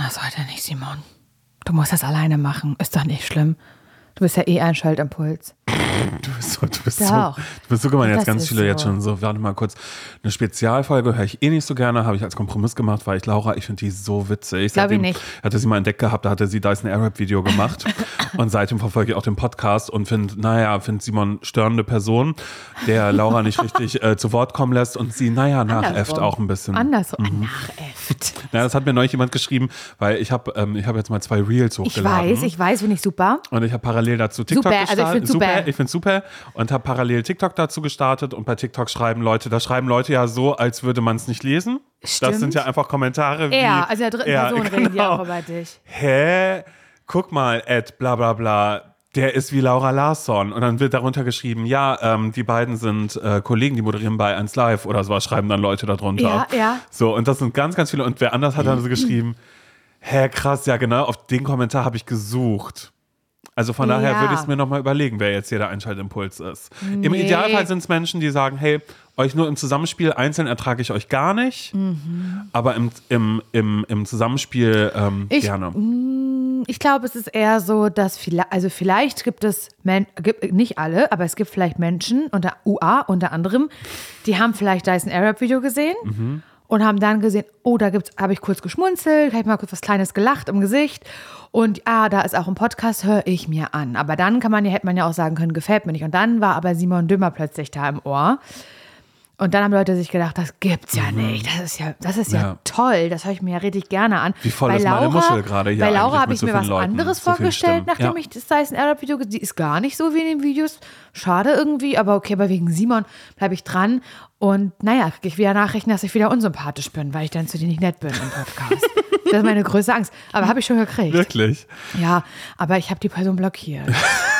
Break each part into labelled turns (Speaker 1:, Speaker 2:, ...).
Speaker 1: das heute nicht, Simon. Du musst das alleine machen. Ist doch nicht schlimm. Du bist ja eh ein Schaltimpuls.
Speaker 2: Du bist so, du bist
Speaker 1: Ja,
Speaker 2: so, du bist so gemein. Jetzt ganz viele jetzt
Speaker 1: so.
Speaker 2: schon so, warte mal kurz. Eine Spezialfolge höre ich eh nicht so gerne, habe ich als Kompromiss gemacht, weil ich Laura, ich finde die so witzig.
Speaker 1: Glaub ich nicht.
Speaker 2: hatte sie mal entdeckt gehabt, da hatte sie Dyson Arab Video gemacht. und seitdem verfolge ich auch den Podcast und finde, naja, finde Simon störende Person, der Laura nicht richtig äh, zu Wort kommen lässt und sie, naja, nachäfft auch ein bisschen.
Speaker 1: Andersrum.
Speaker 2: Mhm.
Speaker 1: Nachäfft.
Speaker 2: Ja, das hat mir neulich jemand geschrieben, weil ich habe ähm, ich hab jetzt mal zwei Reels
Speaker 1: Ich
Speaker 2: hochgeladen.
Speaker 1: weiß, ich weiß, finde ich super.
Speaker 2: Und ich habe parallel dazu TikTok
Speaker 1: Super, also ich
Speaker 2: gestartet.
Speaker 1: find's super.
Speaker 2: Ich finde super. Und habe parallel TikTok dazu gestartet. Und bei TikTok schreiben Leute, da schreiben Leute ja so, als würde man es nicht lesen.
Speaker 1: Stimmt.
Speaker 2: Das sind ja einfach Kommentare wie.
Speaker 1: Er, also der dritten
Speaker 2: Ja,
Speaker 1: Person reden die
Speaker 2: genau.
Speaker 1: auch über dich.
Speaker 2: Hä? Guck mal, Ed, bla bla bla. Der ist wie Laura Larsson. Und dann wird darunter geschrieben, ja, ähm, die beiden sind äh, Kollegen, die moderieren bei 1 Live oder sowas, schreiben dann Leute darunter.
Speaker 1: Ja, ja.
Speaker 2: So, und das sind ganz, ganz viele. Und wer anders hat dann so geschrieben, hä, krass, ja genau, auf den Kommentar habe ich gesucht. Also von daher
Speaker 1: Ja.
Speaker 2: würde ich es mir nochmal überlegen, wer jetzt hier der Einschaltimpuls ist. Im
Speaker 1: Nee.
Speaker 2: Idealfall sind es Menschen, die sagen, hey, euch nur im Zusammenspiel, einzeln ertrage ich euch gar nicht, aber im, im, im, im Zusammenspiel ähm,
Speaker 1: Ich-
Speaker 2: gerne.
Speaker 1: Ich glaube, es ist eher so, dass vielleicht, also vielleicht gibt es, Men gibt, nicht alle, aber es gibt vielleicht Menschen, unter UA unter anderem, die haben vielleicht Dyson Arab Video gesehen
Speaker 2: Mhm.
Speaker 1: Und haben dann gesehen, oh, da gibt's, habe ich kurz geschmunzelt, habe ich mal kurz was Kleines gelacht im Gesicht und ah, da ist auch ein Podcast, höre ich mir an. Aber dann kann man ja, hätte man ja auch sagen können, gefällt mir nicht. Und dann war aber Simon Dümmer plötzlich da im Ohr. Und dann haben Leute sich gedacht, das gibt's ja nicht. Das ist ja, das ist ja,
Speaker 2: Mhm. Ja.
Speaker 1: toll. Das höre ich mir ja richtig gerne an.
Speaker 2: Wie voll
Speaker 1: bei
Speaker 2: ist meine Muschel gerade hier
Speaker 1: Bei Laura habe ich
Speaker 2: so
Speaker 1: mir was
Speaker 2: Leuten,
Speaker 1: anderes
Speaker 2: so
Speaker 1: vorgestellt, nachdem
Speaker 2: Ja.
Speaker 1: ich das Dyson Arab Video gesehen Die ist gar nicht so wie in den Videos. Schade irgendwie, aber okay, aber wegen Simon bleibe ich dran. Und naja, kriege ich wieder Nachrichten, dass ich wieder unsympathisch bin, weil ich dann zu dir nicht nett bin im Podcast. das ist meine größte Angst. Aber habe ich schon gekriegt.
Speaker 2: Wirklich?
Speaker 1: Ja, aber ich habe die Person blockiert.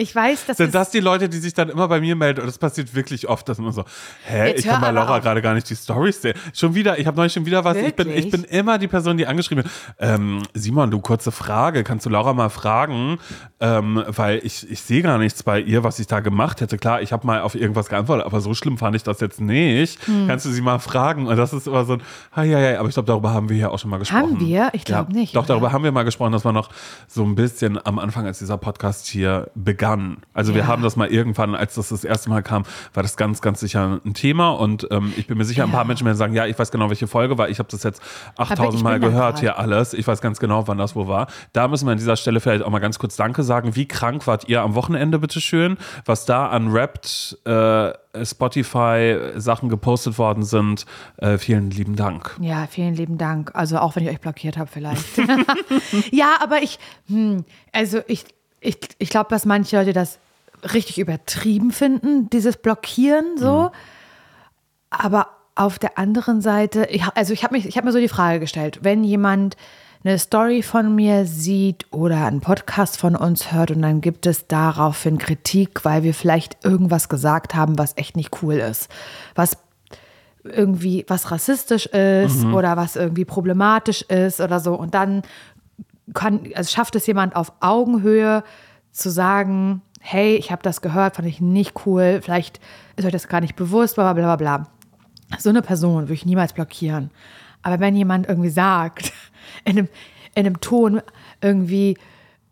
Speaker 1: Ich weiß, das
Speaker 2: Sind das die Leute, die sich dann immer bei mir melden? Und das passiert wirklich oft, dass man so, hä,
Speaker 1: Jetzt
Speaker 2: ich kann bei Laura gerade gar nicht die Storys sehen. Schon wieder, ich habe neulich schon wieder was. Ich bin, ich bin immer die Person, die angeschrieben wird. Ähm, Simon, du kurze Frage, kannst du Laura mal fragen? Ähm, weil ich, ich sehe gar nichts bei ihr, was ich da gemacht hätte. Klar, ich habe mal auf irgendwas geantwortet, aber so schlimm fand ich das jetzt nicht.
Speaker 1: Hm.
Speaker 2: Kannst du sie mal fragen? Und das ist immer so ein, ja, ja, aber ich glaube, darüber haben wir ja auch schon mal gesprochen.
Speaker 1: Haben wir? Ich glaub
Speaker 2: ja,
Speaker 1: nicht,
Speaker 2: Doch,
Speaker 1: oder?
Speaker 2: darüber haben wir mal gesprochen. Das war noch so ein bisschen am Anfang, als dieser Podcast hier begann. Also wir
Speaker 1: Ja.
Speaker 2: haben das mal irgendwann, als das das erste Mal kam, war das ganz, ganz sicher ein Thema. Und ähm, ich bin mir sicher, ein paar
Speaker 1: Ja.
Speaker 2: Menschen werden sagen, ja, ich weiß genau, welche Folge war. Ich habe das jetzt 8000
Speaker 1: ich
Speaker 2: Mal gehört hier alles. Ich weiß ganz genau, wann das wo war. Da müssen wir an dieser Stelle vielleicht auch mal ganz kurz Danke sagen. Wie krank wart ihr am Wochenende, bitteschön? Was da an Rapped äh, Spotify-Sachen gepostet worden sind. Äh, vielen lieben Dank.
Speaker 1: Ja, vielen lieben Dank. Also auch wenn ich euch blockiert habe vielleicht. ja, aber ich, hm, also ich, ich, ich glaube, dass manche Leute das richtig übertrieben finden, dieses Blockieren so. Aber auf der anderen Seite, ich, also ich habe mich, ich habe mir so die Frage gestellt, wenn jemand eine Story von mir sieht oder einen Podcast von uns hört und dann gibt es daraufhin Kritik, weil wir vielleicht irgendwas gesagt haben, was echt nicht cool ist, was irgendwie was rassistisch ist oder was irgendwie problematisch ist oder so. Und dann kann, also schafft es jemand auf Augenhöhe zu sagen, hey, ich habe das gehört, fand ich nicht cool, vielleicht ist euch das gar nicht bewusst, bla bla bla bla. So eine Person würde ich niemals blockieren. Aber wenn jemand irgendwie sagt, in einem, in einem Ton irgendwie,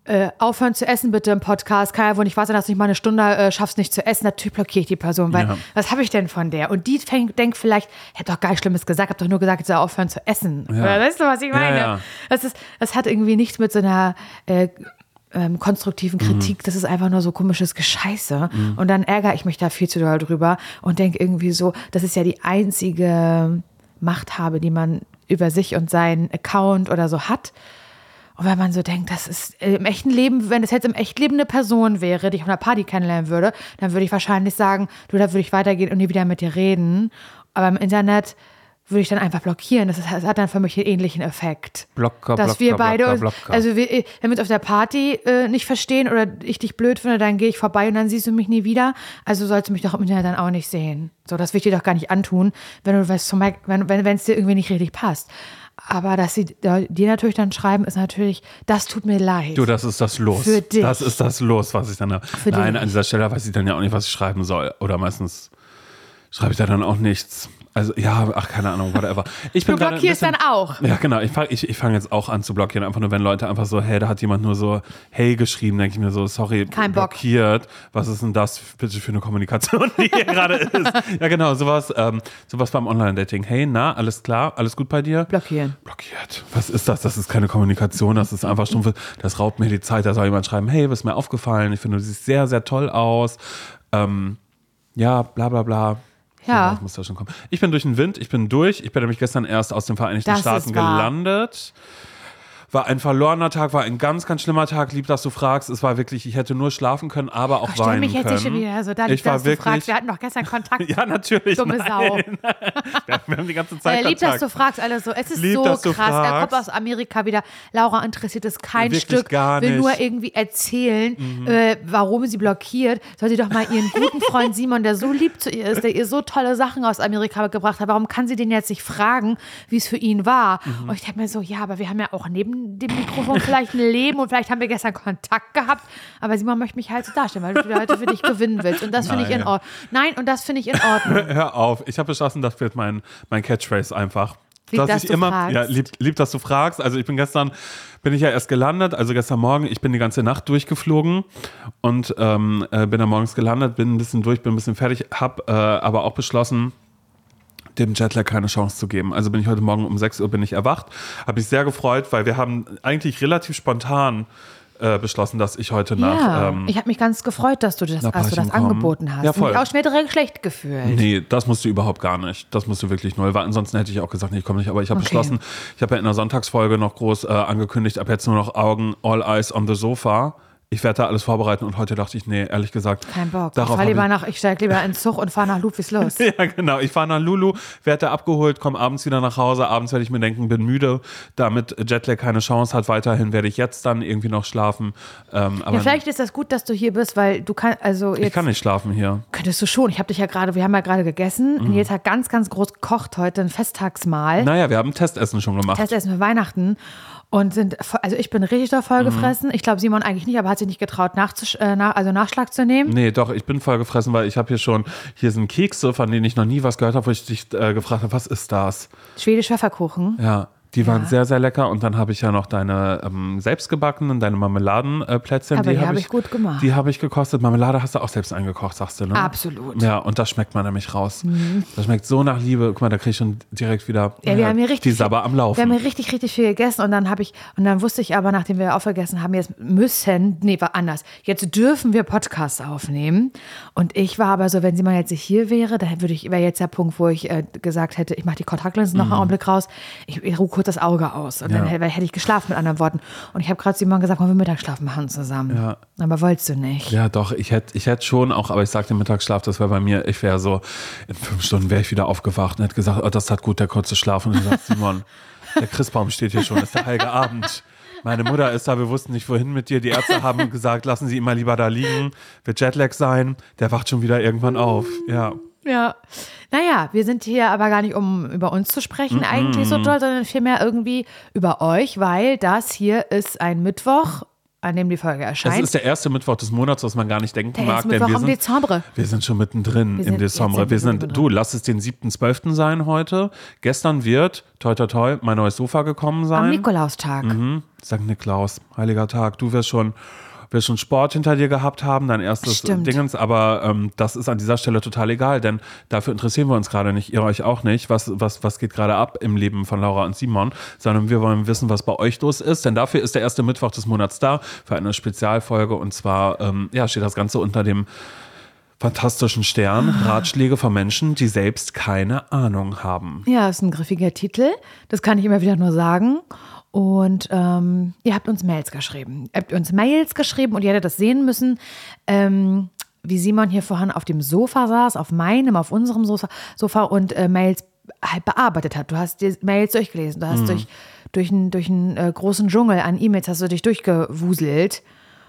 Speaker 1: äh, aufhören zu essen bitte im Podcast, kann ja wohl nicht wahr sein, dass du nicht mal eine Stunde äh, schaffst, nicht zu essen, natürlich blockiere ich die Person, weil
Speaker 2: Ja.
Speaker 1: was habe ich denn von der? Und die fängt, denkt vielleicht, hätte doch gar nichts Schlimmes gesagt, hab doch nur gesagt, ich soll aufhören zu essen. Oder weißt du, was ich meine?
Speaker 2: ja.
Speaker 1: Das, ist, das hat irgendwie nichts mit so einer äh, ähm, konstruktiven
Speaker 2: Mhm.
Speaker 1: Kritik. Das ist einfach nur so komisches Gescheiße. Und dann ärgere ich mich da viel zu doll drüber und denke irgendwie so, das ist ja die einzige Machthabe, die man über sich und seinen Account oder so hat. Und wenn man so denkt, das ist äh, im echten Leben, wenn das jetzt im echten Leben eine Person wäre, die ich auf einer Party kennenlernen würde, dann würde ich wahrscheinlich sagen, du, da würde ich weitergehen und nie wieder mit dir reden. Aber im Internet würde ich dann einfach blockieren. Das, ist, das hat dann für mich einen ähnlichen Effekt.
Speaker 2: Blocker,
Speaker 1: Dass
Speaker 2: Blocker,
Speaker 1: wir beide,
Speaker 2: Blocker,
Speaker 1: uns-
Speaker 2: Blocker.
Speaker 1: also wir, wenn wir uns auf der Party äh, nicht verstehen oder ich dich blöd finde, dann gehe ich vorbei und dann siehst du mich nie wieder. Also sollst du mich doch im Internet dann auch nicht sehen. So, das will ich dir doch gar nicht antun, wenn du wenn wenn wenn, es dir irgendwie nicht richtig passt. Aber dass sie dir natürlich dann schreiben, ist natürlich, das tut mir leid.
Speaker 2: Du, das ist das Los.
Speaker 1: Für dich.
Speaker 2: Das ist das Los, was ich dann. Nein,
Speaker 1: dich.
Speaker 2: an dieser Stelle weiß ich dann ja auch nicht, was ich schreiben soll. Oder meistens schreibe ich da dann auch nichts. Also ja, ach keine Ahnung, whatever. Ich bin
Speaker 1: Du blockierst
Speaker 2: bisschen-
Speaker 1: dann auch.
Speaker 2: Ja, genau. Ich fange ich, ich fang jetzt auch an zu blockieren. Einfach nur, wenn Leute einfach so, hey, da hat jemand nur so hey geschrieben, denke ich mir so, sorry,
Speaker 1: Kein Bock.
Speaker 2: blockiert. Was ist denn das bitte für eine Kommunikation, die hier gerade ist? Ja, genau, sowas, ähm, sowas beim Online-Dating. Hey, na, alles klar? Alles gut bei dir?
Speaker 1: Blockieren.
Speaker 2: Blockiert. Was ist das? Das ist keine Kommunikation, das ist einfach stumpf. Das raubt mir die Zeit. Da soll jemand schreiben, hey, was ist mir aufgefallen? Ich finde, du siehst sehr, sehr toll aus. Ähm, ja, bla bla bla.
Speaker 1: Ja.
Speaker 2: Das muss da schon kommen. Ich bin durch den Wind, ich bin durch. Ich bin nämlich gestern erst aus den Vereinigten
Speaker 1: Das
Speaker 2: Staaten
Speaker 1: ist wahr.
Speaker 2: War ein verlorener Tag, war ein ganz, ganz schlimmer Tag. Lieb, dass du fragst. Es war wirklich, ich hätte nur schlafen können, aber auch
Speaker 1: Stell
Speaker 2: weinen
Speaker 1: mich jetzt
Speaker 2: können.
Speaker 1: schon wieder so da,
Speaker 2: ich war
Speaker 1: dass du
Speaker 2: wirklich,
Speaker 1: fragst. Wir hatten doch gestern Kontakt.
Speaker 2: ja, natürlich.
Speaker 1: Dumme
Speaker 2: nein.
Speaker 1: Sau.
Speaker 2: Wir haben die ganze Zeit
Speaker 1: Äh, lieb, dass
Speaker 2: Kontakt.
Speaker 1: du fragst, alle so. Es ist
Speaker 2: Lieb,
Speaker 1: so
Speaker 2: dass du
Speaker 1: krass. Er kommt aus Amerika wieder. Laura interessiert es kein
Speaker 2: Wirklich
Speaker 1: Stück.
Speaker 2: gar
Speaker 1: will
Speaker 2: nicht. Mhm.
Speaker 1: nur irgendwie erzählen, äh, warum sie blockiert. Soll sie doch mal ihren guten Freund Simon, der so lieb zu ihr ist, der ihr so tolle Sachen aus Amerika gebracht hat, warum kann sie den jetzt nicht fragen, wie es für ihn war?
Speaker 2: Mhm.
Speaker 1: Und ich dachte mir so, ja, aber wir haben ja auch neben dem Mikrofon vielleicht ein Leben und vielleicht haben wir gestern Kontakt gehabt. Aber Simon möchte mich halt so darstellen, weil du heute für dich gewinnen willst. Und das finde ich in. Ordnung. Nein, und das finde ich in Ordnung.
Speaker 2: Hör auf, ich habe beschlossen, das wird mein, mein Catchphrase einfach.
Speaker 1: Lieb, dass
Speaker 2: ich
Speaker 1: du
Speaker 2: immer,
Speaker 1: fragst.
Speaker 2: ja, lieb, lieb, dass du fragst. Also ich bin gestern, bin ich ja erst gelandet, also gestern Morgen, ich bin die ganze Nacht durchgeflogen und ähm, äh, bin dann morgens gelandet, bin ein bisschen durch, bin ein bisschen fertig, habe äh, aber auch beschlossen, dem Jetlag keine Chance zu geben. Also bin ich heute Morgen um 6 Uhr bin ich erwacht, habe mich sehr gefreut, weil wir haben eigentlich relativ spontan äh, beschlossen, dass ich heute nach
Speaker 1: Ja,
Speaker 2: ähm,
Speaker 1: ich habe mich ganz gefreut, dass du das, dass du das
Speaker 2: kommen.
Speaker 1: angeboten hast.
Speaker 2: Ja,
Speaker 1: Und
Speaker 2: voll.
Speaker 1: mich auch wieder direkt schlecht gefühlt.
Speaker 2: Nee, das musst du überhaupt gar nicht. Das musst du wirklich null, weil ansonsten hätte ich auch gesagt, nee, ich komme nicht. Aber ich habe
Speaker 1: Okay.
Speaker 2: beschlossen, ich habe ja in der Sonntagsfolge noch groß äh, angekündigt, ab jetzt nur noch Augen, all eyes on the sofa. Ich werde da alles vorbereiten und heute dachte ich, nee, ehrlich gesagt.
Speaker 1: Kein Bock. Ich
Speaker 2: Darauf
Speaker 1: fahr
Speaker 2: hab
Speaker 1: lieber
Speaker 2: ich,
Speaker 1: nach, ich steig lieber in den Zug und fahre nach Ludwigslust.
Speaker 2: ja, genau. Ich fahre nach Lulu, werde da abgeholt, komme abends wieder nach Hause. Abends werde ich mir denken, bin müde, damit Jetlag keine Chance hat. Weiterhin werde ich jetzt dann irgendwie noch schlafen. Ähm, aber
Speaker 1: Ja, vielleicht ist das gut, dass du hier bist, weil du kannst, also
Speaker 2: ich kann nicht schlafen hier.
Speaker 1: könntest du schon. Ich habe dich ja gerade, wir haben ja gerade gegessen.
Speaker 2: Mhm.
Speaker 1: Und jetzt hat ganz, ganz groß gekocht heute ein Festtagsmahl.
Speaker 2: Naja, wir haben Testessen schon gemacht.
Speaker 1: Testessen für Weihnachten. Und sind, also ich bin richtig da
Speaker 2: Mhm.
Speaker 1: voll gefressen. Ich glaube, Simon eigentlich nicht, aber hat sich nicht getraut, nachzusch äh, nach, also Nachschlag zu nehmen.
Speaker 2: Nee, doch, ich bin voll gefressen, weil ich habe hier schon, hier sind Kekse, von denen ich noch nie was gehört habe, wo ich dich äh, gefragt habe, was ist das?
Speaker 1: Schwedisch Pfefferkuchen.
Speaker 2: Ja, die waren
Speaker 1: Ja.
Speaker 2: sehr, sehr lecker und dann habe ich ja noch deine ähm, selbstgebackenen, deine Marmeladenplätzchen.
Speaker 1: Aber die
Speaker 2: hab
Speaker 1: habe ich gut gemacht.
Speaker 2: Die habe ich gekostet. Marmelade hast du auch selbst eingekocht, sagst du, ne?
Speaker 1: Absolut.
Speaker 2: Ja, und das schmeckt man nämlich raus. Das schmeckt so nach Liebe. Guck mal, da kriege ich schon direkt wieder
Speaker 1: Ja, wir
Speaker 2: ja,
Speaker 1: haben hier richtig
Speaker 2: die Sabber am Laufen.
Speaker 1: Wir haben hier richtig, richtig viel gegessen und dann habe ich, und dann wusste ich aber, nachdem wir aufgegessen haben, jetzt müssen, nee, war anders. Jetzt dürfen wir Podcasts aufnehmen. Und ich war aber so, wenn Simon jetzt nicht hier wäre, dann würde ich, wäre jetzt der Punkt, wo ich äh, gesagt hätte, ich mache die Kontaktlinsen noch einen Augenblick raus, ich, ich ruhe kurz das Auge aus. Und dann.
Speaker 2: Ja.
Speaker 1: hätte, hätte ich geschlafen, mit anderen Worten. Und ich habe gerade Simon gesagt, wollen wir Mittagsschlaf machen zusammen.
Speaker 2: Ja.
Speaker 1: Aber wolltest du nicht.
Speaker 2: Ja, doch, ich hätte ich hätt schon auch, aber ich sagte Mittagsschlaf, das wäre bei mir, ich wäre so, in fünf Stunden wäre ich wieder aufgewacht und hätte gesagt, oh, das hat gut, der kurze Schlaf. Und ich gesagt, Simon, der Christbaum steht hier schon, ist der heilige Abend. Meine Mutter ist da, wir wussten nicht, wohin mit dir. Die Ärzte haben gesagt, lassen Sie ihn mal lieber da liegen, wird Jetlag sein, der wacht schon wieder irgendwann auf. Ja.
Speaker 1: Ja. Naja, wir sind hier aber gar nicht, um über uns zu sprechen, eigentlich so toll, sondern vielmehr irgendwie über euch, weil das hier ist ein Mittwoch, an dem die Folge
Speaker 2: Es
Speaker 1: erscheint.
Speaker 2: ist der erste Mittwoch des Monats, was man gar nicht denken
Speaker 1: Der
Speaker 2: mag, denn
Speaker 1: Mittwoch
Speaker 2: wir
Speaker 1: im
Speaker 2: sind,
Speaker 1: Dezember.
Speaker 2: wir sind schon mittendrin im Dezember. Wir sind, du, lass es den 7.12. sein heute. Gestern wird, toi toi toi, mein neues Sofa gekommen sein.
Speaker 1: Am Nikolaustag.
Speaker 2: Mhm. St. Niklaus, heiliger Tag. Du wirst schon, wirst schon Sport hinter dir gehabt haben, dein erstes
Speaker 1: Stimmt.
Speaker 2: Dingens, aber ähm, das ist an dieser Stelle total egal, denn dafür interessieren wir uns gerade nicht, ihr euch auch nicht, was, was, was geht gerade ab im Leben von Laura und Simon, sondern wir wollen wissen, was bei euch los ist, denn dafür ist der erste Mittwoch des Monats da für eine Spezialfolge und zwar ähm, ja, steht das Ganze unter dem fantastischen Stern, Ratschläge von Menschen, die selbst keine Ahnung haben.
Speaker 1: Ja, ist ein griffiger Titel. Das kann ich immer wieder nur sagen. Und ähm, ihr habt uns Mails geschrieben. Ihr habt uns Mails geschrieben und ihr hättet das sehen müssen, ähm, wie Simon hier vorhin auf dem Sofa saß, auf meinem, auf unserem Sofa, Sofa und äh, Mails halt bearbeitet hat. Du hast die Mails durchgelesen, du hast
Speaker 2: Mhm.
Speaker 1: durch, durch einen, durch einen äh, großen Dschungel an E-Mails hast du dich durchgewuselt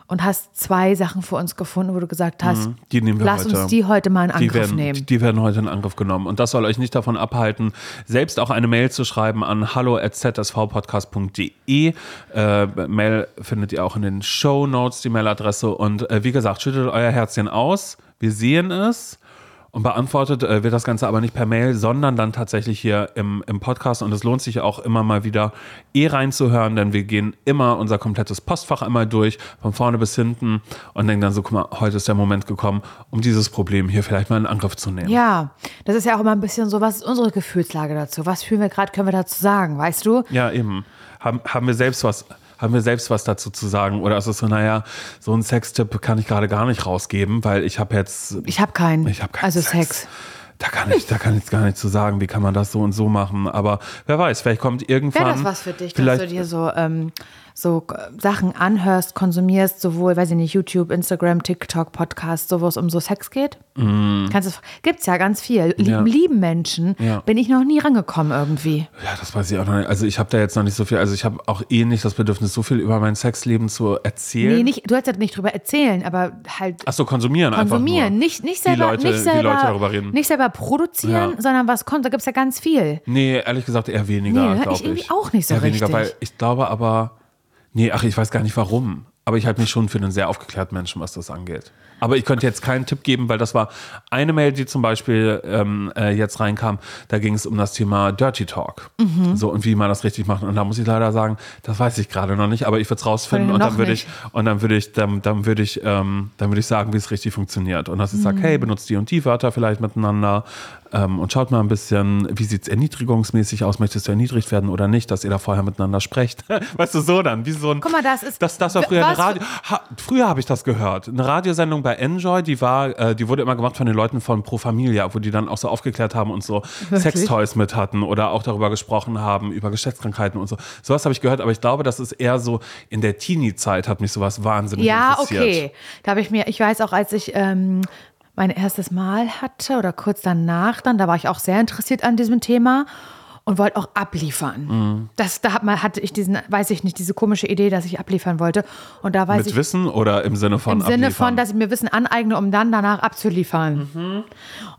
Speaker 1: und hast zwei Sachen für uns gefunden, wo du gesagt hast,
Speaker 2: Mhm. Die
Speaker 1: lass
Speaker 2: heute.
Speaker 1: uns die heute mal in
Speaker 2: Die
Speaker 1: Angriff
Speaker 2: werden,
Speaker 1: nehmen.
Speaker 2: die werden heute in Angriff genommen. Und das soll euch nicht davon abhalten, selbst auch eine Mail zu schreiben an hallo.zsvpodcast.de. Äh, Mail findet ihr auch in den Show Notes, die Mailadresse. Und äh, wie gesagt, schüttelt euer Herzchen aus. Wir sehen es. Und beantwortet äh, wird das Ganze aber nicht per Mail, sondern dann tatsächlich hier im, im Podcast. Und es lohnt sich auch immer mal wieder eh reinzuhören, denn wir gehen immer unser komplettes Postfach einmal durch, von vorne bis hinten und denken dann so, guck mal, heute ist der Moment gekommen, um dieses Problem hier vielleicht mal in Angriff zu nehmen.
Speaker 1: Ja, das ist ja auch immer ein bisschen so, was ist unsere Gefühlslage dazu? Was fühlen wir gerade, können wir dazu sagen, weißt du?
Speaker 2: Ja, eben. Haben, haben wir selbst was haben wir selbst was dazu zu sagen? Oder ist es so, naja, so einen Sextipp kann ich gerade gar nicht rausgeben, weil ich habe jetzt.
Speaker 1: Ich habe keinen.
Speaker 2: Ich habe keinen
Speaker 1: Also
Speaker 2: Sex.
Speaker 1: Sex.
Speaker 2: Da kann ich, da kann ich gar nicht zu sagen, wie kann man das so und so machen. Aber wer weiß, vielleicht kommt irgendwann.
Speaker 1: Wäre das was für dich, dass du dir so, ähm, so äh, Sachen anhörst, konsumierst, sowohl, weiß ich nicht, YouTube, Instagram, TikTok, Podcast, so wo es um so Sex geht? Kannst du, gibt's ja ganz viel. Lieben,
Speaker 2: Mm. Ja.
Speaker 1: lieben Menschen
Speaker 2: Ja.
Speaker 1: bin ich noch nie rangekommen irgendwie.
Speaker 2: Ja, das weiß ich auch noch nicht. Also ich habe da jetzt noch nicht so viel, also ich habe auch eh nicht das Bedürfnis, so viel über mein Sexleben zu erzählen.
Speaker 1: Nee, nicht, du hast ja nicht drüber erzählen, aber halt
Speaker 2: Ach so, konsumieren,
Speaker 1: konsumieren.
Speaker 2: einfach nur.
Speaker 1: Nicht, nicht selber,
Speaker 2: Leute,
Speaker 1: nicht selber,
Speaker 2: Leute darüber reden.
Speaker 1: nicht selber produzieren,
Speaker 2: Ja.
Speaker 1: sondern was kommt. Da gibt's ja ganz viel.
Speaker 2: Nee, ehrlich gesagt eher weniger,
Speaker 1: Nee, ne?
Speaker 2: glaube
Speaker 1: Ich
Speaker 2: ich.
Speaker 1: irgendwie auch nicht so
Speaker 2: eher weniger,
Speaker 1: richtig.
Speaker 2: weil ich glaube aber, nee, ach, ich weiß gar nicht warum. Aber ich halte mich schon für einen sehr aufgeklärten Menschen, was das angeht. Aber ich könnte jetzt keinen Tipp geben, weil das war eine Mail, die zum Beispiel ähm, äh, jetzt reinkam. Da ging es um das Thema Dirty Talk.
Speaker 1: Mhm.
Speaker 2: So und wie man das richtig macht. Und da muss ich leider sagen, das weiß ich gerade noch nicht, aber ich würde es rausfinden und dann würde ich und dann würde ich dann, dann würde ich ähm, dann würde ich sagen, wie es richtig funktioniert. Und dass ich
Speaker 1: Mhm.
Speaker 2: sage, hey, benutzt die und die Wörter vielleicht miteinander ähm, und schaut mal ein bisschen, wie sieht es erniedrigungsmäßig aus? Möchtest du erniedrigt werden oder nicht, dass ihr da vorher miteinander sprecht? weißt du, so dann, wie so ein.
Speaker 1: Guck mal, das ist-
Speaker 2: Das, das war früher eine Radio. Ha, früher habe ich das gehört. Eine Radiosendung bei Enjoy, die war, äh, die wurde immer gemacht von den Leuten von Pro Familia, wo die dann auch so aufgeklärt haben und so Sextoys mit hatten oder auch darüber gesprochen haben, über Geschlechtskrankheiten und so. Sowas habe ich gehört, aber ich glaube, das ist eher so in der Teenie-Zeit hat mich sowas wahnsinnig
Speaker 1: Ja,
Speaker 2: interessiert.
Speaker 1: okay. Da habe ich mir, ich weiß auch, als ich ähm, mein erstes Mal hatte oder kurz danach dann, da war ich auch sehr interessiert an diesem Thema und wollte auch abliefern.
Speaker 2: Mhm.
Speaker 1: Das, da hat man, hatte ich diesen, weiß ich nicht, diese komische Idee, dass ich abliefern wollte. Und da weiß
Speaker 2: Mit
Speaker 1: ich
Speaker 2: Wissen oder im Sinne von
Speaker 1: im Sinne
Speaker 2: abliefern?
Speaker 1: von, dass ich mir Wissen aneigne, um dann danach abzuliefern.
Speaker 2: Mhm.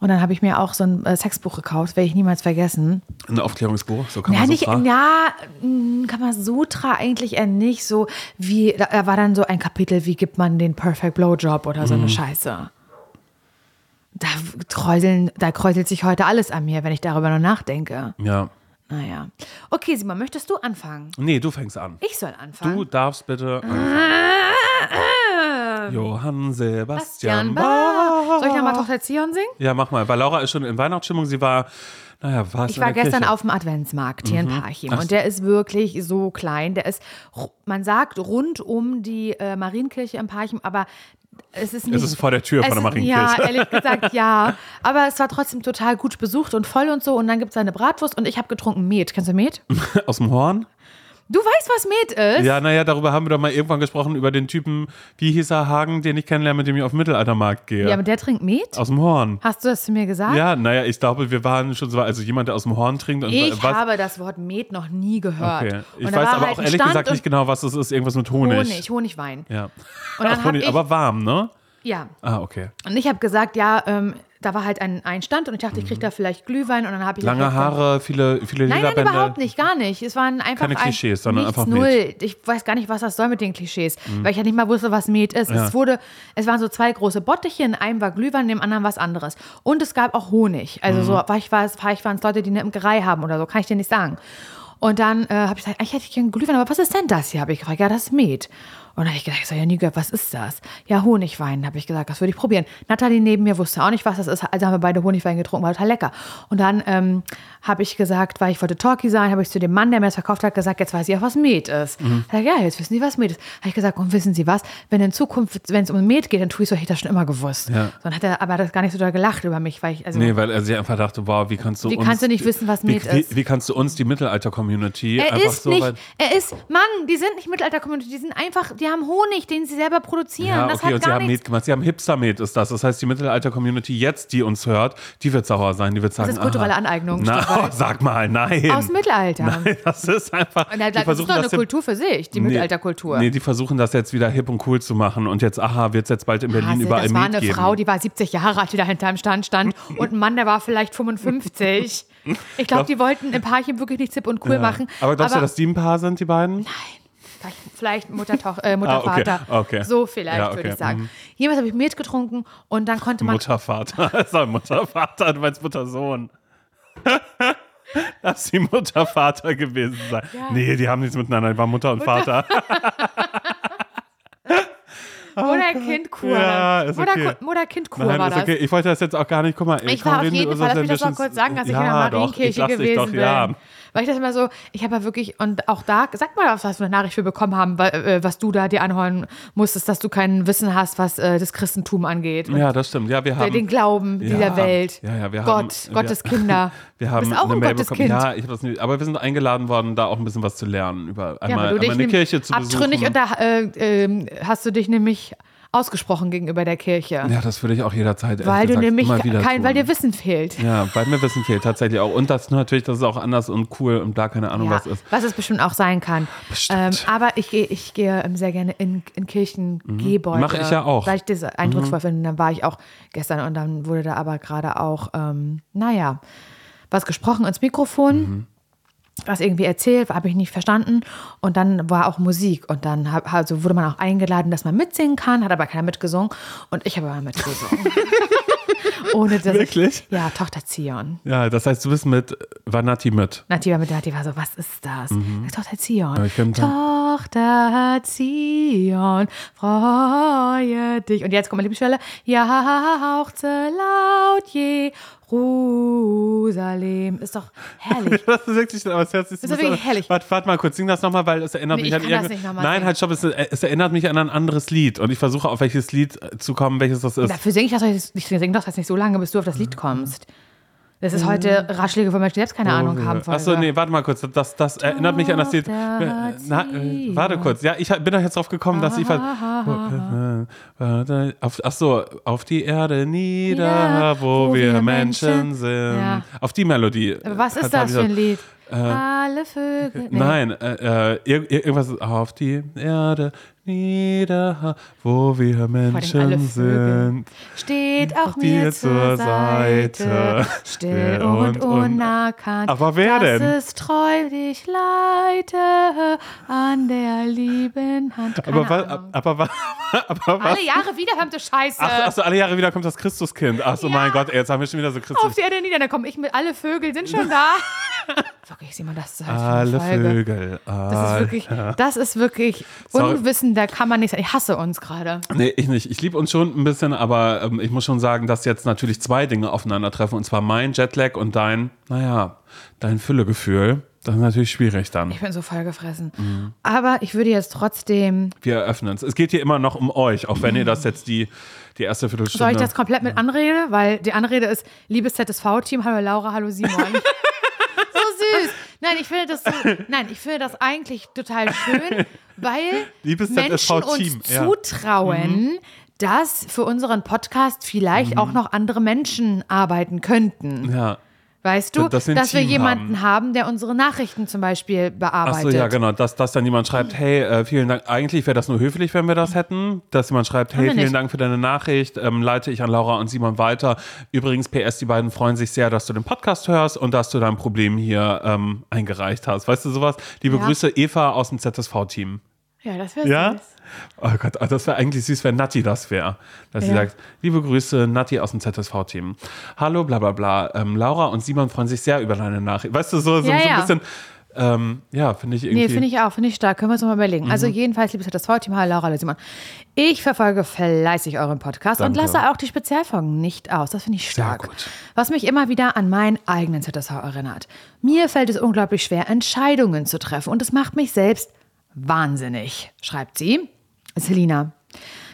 Speaker 1: Und dann habe ich mir auch so ein äh, Sexbuch gekauft, werde ich niemals vergessen.
Speaker 2: Ein Aufklärungsbuch, so kann
Speaker 1: Ja,
Speaker 2: man
Speaker 1: nicht,
Speaker 2: fragen.
Speaker 1: ja, mh, Kamasutra eigentlich eher nicht so, wie, da, da war dann so ein Kapitel, wie gibt man den Perfect Blowjob oder so
Speaker 2: Mhm.
Speaker 1: eine Scheiße. Da kräuseln, da kräuselt sich heute alles an mir, wenn ich darüber noch nachdenke.
Speaker 2: Ja.
Speaker 1: Naja. Okay, Simon, möchtest du anfangen?
Speaker 2: Nee, du fängst an.
Speaker 1: Ich soll anfangen.
Speaker 2: Du darfst bitte. Johann
Speaker 1: Bastian
Speaker 2: Sebastian Bach.
Speaker 1: Soll ich nochmal Tochter Zion singen?
Speaker 2: Ja, mach mal. Weil Laura ist schon in Weihnachtsstimmung. Sie war, naja, war
Speaker 1: Ich war gestern auf dem Adventsmarkt hier in Parchim und der ist wirklich so klein. Der ist, man sagt, rund um die äh, Marienkirche in Parchim, aber es ist nicht.
Speaker 2: Es ist vor der Tür von der Marienkirche.
Speaker 1: Ja, ehrlich gesagt, ja. Aber es war trotzdem total gut besucht und voll und so. Und dann gibt es eine Bratwurst und ich habe getrunken Met. Kennst du Met?
Speaker 2: Aus dem Horn?
Speaker 1: Du weißt, was Met ist?
Speaker 2: Ja, naja, darüber haben wir doch mal irgendwann gesprochen, über den Typen, wie hieß er, Hagen, den ich kennenlerne, mit dem ich auf den Mittelaltermarkt gehe.
Speaker 1: Ja, aber der trinkt Met?
Speaker 2: aus dem Horn.
Speaker 1: Hast du das zu mir gesagt?
Speaker 2: Ja, naja, ich glaube, wir waren schon so, also jemand, der aus dem Horn trinkt. Und
Speaker 1: Ich
Speaker 2: was,
Speaker 1: habe das Wort Met noch nie gehört.
Speaker 2: Okay. Ich weiß aber
Speaker 1: halt
Speaker 2: auch ehrlich
Speaker 1: Stand
Speaker 2: gesagt nicht genau, was es ist. Irgendwas mit Honig.
Speaker 1: Honig, Honigwein.
Speaker 2: Ja.
Speaker 1: Und dann
Speaker 2: Ach, Honig, aber warm, ne?
Speaker 1: Ja.
Speaker 2: Ah, okay.
Speaker 1: Und ich habe gesagt, ja, ähm, da war halt ein, ein Stand und ich dachte, ich kriege da vielleicht Glühwein und dann habe ich
Speaker 2: Mhm. Lange
Speaker 1: halt
Speaker 2: Haare, viele, viele
Speaker 1: Nein, nein,
Speaker 2: Lederbänder.
Speaker 1: überhaupt nicht, gar nicht. Es waren einfach
Speaker 2: Keine Klischees, sondern
Speaker 1: nichts,
Speaker 2: einfach
Speaker 1: null.
Speaker 2: Met.
Speaker 1: Ich weiß gar nicht, was das soll mit den Klischees, weil ich ja nicht mal wusste, was Met ist.
Speaker 2: Mhm. Ja.
Speaker 1: Es wurde, es waren so zwei große Bottiche, in einem war Glühwein, in dem anderen was anderes. Und es gab auch Honig. Also
Speaker 2: Mhm.
Speaker 1: so, vielleicht war vielleicht waren es Leute, die eine Imkerei haben oder so, kann ich dir nicht sagen. Und dann äh, habe ich gesagt, eigentlich hätte ich gerne Glühwein, aber was ist denn das hier? Habe ich gefragt, ja, das ist Met. Und dann habe ich gedacht, ich habe ja nie gehört, was ist das? Ja, Honigwein, habe ich gesagt, das würde ich probieren. Nathalie neben mir wusste auch nicht, was das ist. Also haben wir beide Honigwein getrunken, war total lecker. Und dann ähm, habe ich gesagt, weil ich wollte Talkie sein, habe ich zu dem Mann, der mir das verkauft hat, gesagt, jetzt weiß ich auch, was Met ist.
Speaker 2: Mhm.
Speaker 1: Er sagt, ja, jetzt wissen Sie, was Met ist. Habe ich gesagt, und wissen Sie was, wenn in Zukunft, wenn es um Met geht, dann tue ich so, hätte ich das schon immer gewusst.
Speaker 2: Ja.
Speaker 1: Dann hat er aber das gar nicht so doll gelacht über mich, weil ich, also
Speaker 2: Nee, weil er sich einfach dachte, wow, wie kannst du
Speaker 1: Wie
Speaker 2: uns...
Speaker 1: kannst du nicht wissen, was
Speaker 2: wie,
Speaker 1: Met
Speaker 2: wie,
Speaker 1: ist?
Speaker 2: Wie kannst du uns, die Mittelalter-Community,
Speaker 1: Er
Speaker 2: einfach
Speaker 1: ist
Speaker 2: so
Speaker 1: nicht,
Speaker 2: weit...
Speaker 1: er ist, Mann, die sind nicht Mittelalter-Community, die sind einfach, die haben Honig, den sie selber produzieren.
Speaker 2: Ja,
Speaker 1: das
Speaker 2: okay, und sie haben. Met gemacht. Sie haben Hipster-Met ist das. Das heißt, die Mittelalter-Community jetzt, die uns hört, die wird sauer sein. Die wird sagen,
Speaker 1: ist kulturelle
Speaker 2: aha.
Speaker 1: Aneignung,
Speaker 2: Na, oh, sag mal, nein.
Speaker 1: Aus dem Mittelalter.
Speaker 2: Nein, das ist einfach...
Speaker 1: Und da-
Speaker 2: die
Speaker 1: das ist doch eine
Speaker 2: das
Speaker 1: Kultur für sich, die
Speaker 2: Nee,
Speaker 1: Mittelalterkultur.
Speaker 2: Nee, die versuchen das jetzt wieder hip und cool zu machen. Und jetzt, aha, wird es jetzt bald in Berlin
Speaker 1: Hase,
Speaker 2: überall
Speaker 1: das war
Speaker 2: Met
Speaker 1: eine
Speaker 2: geben.
Speaker 1: Frau, die war 70 Jahre alt, die da hinterm Stand stand. Und ein Mann, der war vielleicht 55. Ich glaube, die wollten im Parchim wirklich nicht zip und cool
Speaker 2: Ja.
Speaker 1: machen.
Speaker 2: Aber glaubst du, dass die ein Paar sind, die beiden?
Speaker 1: Nein. Vielleicht, Mutter, Toch, äh, Mutter
Speaker 2: Ah, okay,
Speaker 1: Vater.
Speaker 2: okay.
Speaker 1: So vielleicht,
Speaker 2: Ja, okay,
Speaker 1: würde ich sagen.
Speaker 2: mhm.
Speaker 1: Jedenfalls habe ich mitgetrunken und dann konnte man.
Speaker 2: Mutter, Vater. Sorry, Mutter, Vater, du meinst Mutter, Sohn. Lass die Mutter, Vater gewesen sein. Nee, die haben nichts miteinander, die waren Mutter und Vater.
Speaker 1: Mutter-Kind-Kur.
Speaker 2: Ja, ist okay.
Speaker 1: Mutter- Mutter-Kind-Kur
Speaker 2: Nein,
Speaker 1: war das.
Speaker 2: okay. Ich wollte das jetzt auch gar nicht, guck mal.
Speaker 1: Ich
Speaker 2: komm,
Speaker 1: war auf jeden Fall, lass mich das mal kurz sagen, dass ich
Speaker 2: ja,
Speaker 1: in der Marienkirche
Speaker 2: ich
Speaker 1: gewesen
Speaker 2: doch,
Speaker 1: bin.
Speaker 2: Ja.
Speaker 1: Weil ich das immer so, ich habe ja wirklich, und auch da, sag mal, was wir eine Nachricht für bekommen haben, äh, was du da dir anhören musstest, dass du kein Wissen hast, was äh, das Christentum angeht.
Speaker 2: Ja, das stimmt. Ja, wir haben.
Speaker 1: den Glauben
Speaker 2: ja,
Speaker 1: dieser Welt.
Speaker 2: Ja, ja, wir
Speaker 1: Gott,
Speaker 2: haben,
Speaker 1: Gottes
Speaker 2: wir,
Speaker 1: Kinder.
Speaker 2: Wir haben
Speaker 1: bist auch
Speaker 2: eine
Speaker 1: ein
Speaker 2: Mail
Speaker 1: Gottes
Speaker 2: bekommen.
Speaker 1: Kind.
Speaker 2: Ja, ich habe das nicht. Aber wir sind eingeladen worden, da auch ein bisschen was zu lernen über
Speaker 1: Ja,
Speaker 2: einmal,
Speaker 1: dich
Speaker 2: einmal eine Kirche zu
Speaker 1: abtrünnig
Speaker 2: besuchen.
Speaker 1: und da äh, ähm, hast du dich nämlich ausgesprochen gegenüber der Kirche.
Speaker 2: ja, das würde ich auch jederzeit.
Speaker 1: weil du nämlich
Speaker 2: immer wieder
Speaker 1: kein, weil dir Wissen fehlt.
Speaker 2: Ja, weil mir Wissen fehlt tatsächlich auch. Und das natürlich, das ist auch anders und cool und da keine Ahnung,
Speaker 1: Ja,
Speaker 2: was ist.
Speaker 1: was es bestimmt auch sein kann. Ähm, aber ich gehe ich gehe ähm, sehr gerne in, in Kirchen, Gehbeutel.
Speaker 2: Mach ich ja auch.
Speaker 1: Weil ich das eindrucksvoll finde. Dann war ich auch gestern und dann wurde da aber gerade auch, ähm, naja, was gesprochen ins Mikrofon. Was irgendwie erzählt, habe ich nicht verstanden. Und dann war auch Musik. Und dann hab, also wurde man auch eingeladen, dass man mitsingen kann, hat aber keiner mitgesungen. Und ich habe aber mitgesungen. Ohne dass
Speaker 2: Wirklich?
Speaker 1: Ich, ja, Tochter Zion.
Speaker 2: Ja, das heißt, du bist mit Vanatti mit.
Speaker 1: Nati war mit Nati war so, was ist das? Tochter Zion.
Speaker 2: Ja,
Speaker 1: Tochter Zion, freue dich. Und jetzt kommt meine Lieblingsstelle. Jauchze laut Jerusalem. Ist doch herrlich.
Speaker 2: Das ist wirklich, aber das Herz ist,
Speaker 1: ist wirklich herrlich.
Speaker 2: Warte, warte mal kurz, sing das nochmal, weil es erinnert
Speaker 1: Nee,
Speaker 2: mich
Speaker 1: ich
Speaker 2: an irgend- Nein, halt, stopp, es, es erinnert mich an ein anderes Lied und ich versuche auf welches Lied zu kommen, welches das ist.
Speaker 1: Dafür singe ich das ich singe das nicht so lange, bis du auf das Lied kommst. Das ist heute Ratschläge von Menschen, die selbst keine Ahnung haben.
Speaker 2: Achso, nee, warte mal kurz. Das, das erinnert mich an das Lied. Äh, Na, äh, warte kurz. Ja, ich bin doch jetzt drauf gekommen, dass ich. Auf, ach so, auf die Erde nieder,
Speaker 1: Ja,
Speaker 2: wo, wir Menschen sind.
Speaker 1: Ja.
Speaker 2: Auf die Melodie.
Speaker 1: Aber was ist das für ein Lied? Alle Vögel.
Speaker 2: Nein, äh, äh, ir- ir- irgendwas auf die Erde nieder, wo wir Menschen sind.
Speaker 1: Steht auch mir zur Seite, still
Speaker 2: still
Speaker 1: und
Speaker 2: und un-
Speaker 1: unerkannt.
Speaker 2: Aber wer
Speaker 1: dass
Speaker 2: denn?
Speaker 1: es treu dich leite an der lieben Hand. Keine
Speaker 2: Aber, wa-
Speaker 1: Ahnung.
Speaker 2: aber, wa- aber was?
Speaker 1: Alle Jahre wieder, verdammte Scheiße.
Speaker 2: Ach, ach so, alle Jahre wieder kommt das Christuskind. Ach so,
Speaker 1: Ja.
Speaker 2: mein Gott, ey, jetzt haben wir schon wieder so
Speaker 1: Auf
Speaker 2: Christus.
Speaker 1: die Erde nieder, dann komme ich mit, alle Vögel sind schon da. wirklich, Simon, das ist halt
Speaker 2: Alle. Vögel.
Speaker 1: Das ist wirklich, das ist wirklich
Speaker 2: Sorry.
Speaker 1: Unwissen, da kann man nicht sagen. Ich hasse uns gerade.
Speaker 2: Nee, ich nicht. Ich liebe uns schon ein bisschen, aber ähm, ich muss schon sagen, dass jetzt natürlich zwei Dinge aufeinandertreffen. Und zwar mein Jetlag und dein, naja, dein Füllegefühl. Das ist natürlich schwierig dann.
Speaker 1: Ich bin so vollgefressen.
Speaker 2: Mhm.
Speaker 1: Aber ich würde jetzt trotzdem.
Speaker 2: Wir eröffnen es. Es geht hier immer noch um euch, auch wenn ihr das jetzt die, die erste Viertelstunde.
Speaker 1: Soll ich das komplett mit Anrede? Weil die Anrede ist liebes ZSV-Team, hallo Laura, hallo Simon. so süß. Nein, ich finde das so, nein, ich finde das eigentlich total schön, weil Menschen uns
Speaker 2: ja.
Speaker 1: zutrauen, dass für unseren Podcast vielleicht
Speaker 2: Mhm.
Speaker 1: auch noch andere Menschen arbeiten könnten.
Speaker 2: ja.
Speaker 1: Weißt du,
Speaker 2: Dass
Speaker 1: dass wir jemanden haben. der unsere Nachrichten zum Beispiel bearbeitet.
Speaker 2: so, ja, genau. Dass, dass dann jemand schreibt, hey, äh, vielen Dank. Eigentlich wäre das nur höflich, wenn wir das hätten. Dass jemand schreibt, hey, vielen
Speaker 1: nicht.
Speaker 2: Dank für deine Nachricht. Ähm, leite ich an Laura und Simon weiter. Übrigens, PS, die beiden freuen sich sehr, dass du den Podcast hörst und dass du dein Problem hier ähm, eingereicht hast. Weißt du sowas? Liebe
Speaker 1: Ja.
Speaker 2: Grüße, Eva aus dem ZSV-Team.
Speaker 1: Ja, das wäre
Speaker 2: Ja?
Speaker 1: süß.
Speaker 2: Oh Gott, oh, das wäre eigentlich süß, wenn Natti das wäre. Dass sie
Speaker 1: Ja.
Speaker 2: sagt, liebe Grüße, Natti aus dem ZSV-Team. Hallo, bla bla bla. Ähm, Laura und Simon freuen sich sehr über deine Nachricht. Weißt du, so, so,
Speaker 1: Ja,
Speaker 2: so ein bisschen, ähm, ja, finde ich irgendwie.
Speaker 1: Nee, finde ich auch, finde ich stark. Können wir uns mal überlegen. Also
Speaker 2: Mhm.
Speaker 1: jedenfalls, liebes ZSV-Team, hallo Laura, hallo Simon. Ich verfolge fleißig euren Podcast und
Speaker 2: Danke.
Speaker 1: lasse auch die Spezialfolgen nicht aus. Das finde ich stark. Was mich immer wieder an meinen eigenen ZSV erinnert. Mir fällt es unglaublich schwer, Entscheidungen zu treffen und es macht mich selbst wahnsinnig, schreibt sie. Selina.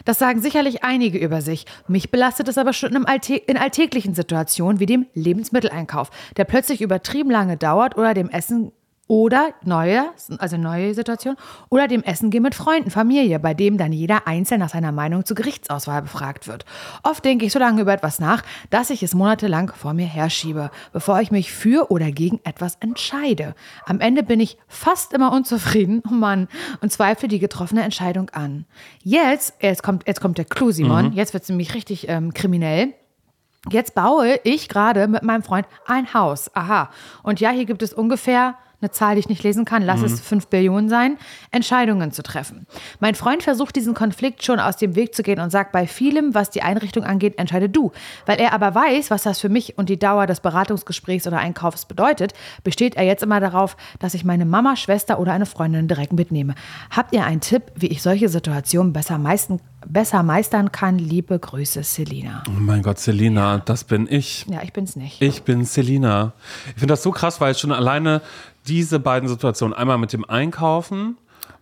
Speaker 1: Das sagen sicherlich einige über sich. Mich belastet es aber schon im Alltä in alltäglichen Situationen wie dem Lebensmitteleinkauf, der plötzlich übertrieben lange dauert oder dem Essen oder neue, also neue Situation, oder dem Essen gehen mit Freunden, Familie, bei dem dann jeder einzeln nach seiner Meinung zur Gerichtsauswahl befragt wird. Oft denke ich so lange über etwas nach, dass ich es monatelang vor mir herschiebe, bevor ich mich für oder gegen etwas entscheide. Am Ende bin ich fast immer unzufrieden, oh Mann, und zweifle die getroffene Entscheidung an. Jetzt, jetzt kommt, jetzt kommt der Clou, Simon, jetzt wird es nämlich richtig ähm, kriminell. Jetzt baue ich gerade mit meinem Freund ein Haus. Aha. Und ja, hier gibt es ungefähr eine Zahl, die ich nicht lesen kann, lass es 5 Billionen sein, Entscheidungen zu treffen. Mein Freund versucht diesen Konflikt schon aus dem Weg zu gehen und sagt, bei vielem, was die Einrichtung angeht, entscheide du. Weil er aber weiß, was das für mich und die Dauer des Beratungsgesprächs oder Einkaufs bedeutet, besteht er jetzt immer darauf, dass ich meine Mama, Schwester oder eine Freundin direkt mitnehme. Habt ihr einen Tipp, wie ich solche Situationen besser, meisten, besser meistern kann? Liebe Grüße, Selina.
Speaker 2: Oh mein Gott, Selina, das bin ich.
Speaker 1: Ja, ich bin's nicht.
Speaker 2: Ich bin Selina. Ich finde das so krass, weil schon alleine diese beiden Situationen, einmal mit dem Einkaufen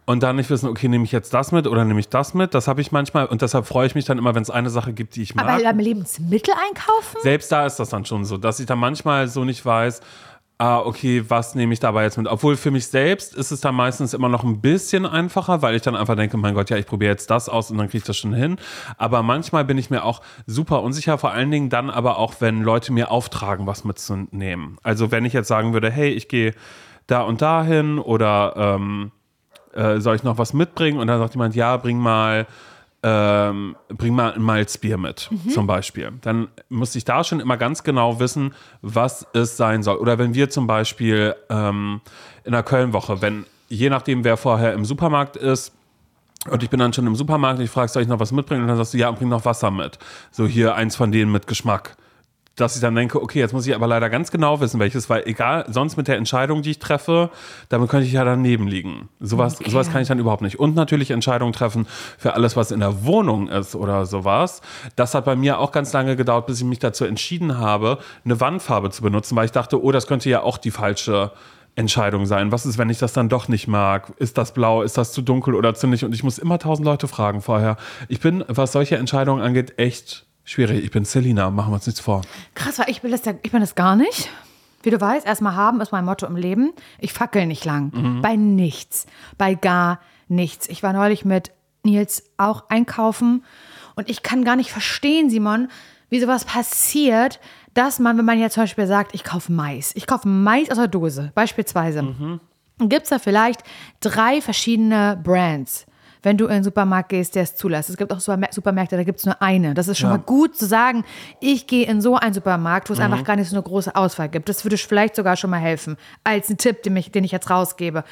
Speaker 2: und dann nicht wissen, okay, nehme ich jetzt das mit oder nehme ich das mit, das habe ich manchmal und deshalb freue ich mich dann immer, wenn es eine Sache gibt, die ich mag.
Speaker 1: Aber beim Lebensmittel einkaufen?
Speaker 2: Selbst da ist das dann schon so, dass ich dann manchmal so nicht weiß, ah, okay, was nehme ich dabei jetzt mit? Obwohl für mich selbst ist es dann meistens immer noch ein bisschen einfacher, weil ich dann einfach denke, mein Gott, ja, ich probiere jetzt das aus und dann kriege ich das schon hin. Aber manchmal bin ich mir auch super unsicher, vor allen Dingen dann aber auch, wenn Leute mir auftragen, was mitzunehmen. Also wenn ich jetzt sagen würde, hey, ich gehe da und dahin oder ähm, äh, soll ich noch was mitbringen? Und dann sagt jemand, ja, bring mal ähm, bring mal ein Malzbier mit, zum Beispiel. Dann muss ich da schon immer ganz genau wissen, was es sein soll. Oder wenn wir zum Beispiel ähm, in der Kölnwoche, wenn je nachdem, wer vorher im Supermarkt ist, und ich bin dann schon im Supermarkt, ich frage, soll ich noch was mitbringen? Und dann sagst du, ja, bring noch Wasser mit. So hier eins von denen mit Geschmack. Dass ich dann denke, okay, jetzt muss ich aber leider ganz genau wissen, welches, weil egal, sonst mit der Entscheidung, die ich treffe, damit könnte ich ja daneben liegen. Sowas,
Speaker 1: Okay.
Speaker 2: sowas kann ich dann überhaupt nicht. Und natürlich Entscheidungen treffen für alles, was in der Wohnung ist oder sowas. Das hat bei mir auch ganz lange gedauert, bis ich mich dazu entschieden habe, eine Wandfarbe zu benutzen, weil ich dachte, oh, das könnte ja auch die falsche Entscheidung sein. Was ist, wenn ich das dann doch nicht mag? Ist das blau? Ist das zu dunkel oder zu nicht? Und ich muss immer tausend Leute fragen vorher. Ich bin, was solche Entscheidungen angeht, echt schwierig. Ich bin Selina, machen wir uns nichts vor.
Speaker 1: Krass, weil ich bin das, ja- ich bin das gar nicht. Wie du weißt, erstmal haben ist mein Motto im Leben. Ich fackel nicht lang. Bei nichts. Bei gar nichts. Ich war neulich mit Nils auch einkaufen und ich kann gar nicht verstehen, Simon, wie sowas passiert, dass man, wenn man jetzt zum Beispiel sagt, ich kaufe Mais. Ich kaufe Mais aus der Dose, beispielsweise. Dann gibt es da vielleicht drei verschiedene Brands. Wenn du in den Supermarkt gehst, der es zulässt. Es gibt auch Supermär- Supermärkte, da gibt es nur eine. Das ist schon
Speaker 2: Ja.
Speaker 1: mal gut zu sagen, ich gehe in so einen Supermarkt, wo es einfach gar nicht so eine große Auswahl gibt. Das würde vielleicht sogar schon mal helfen, als ein Tipp, den ich, den ich jetzt rausgebe.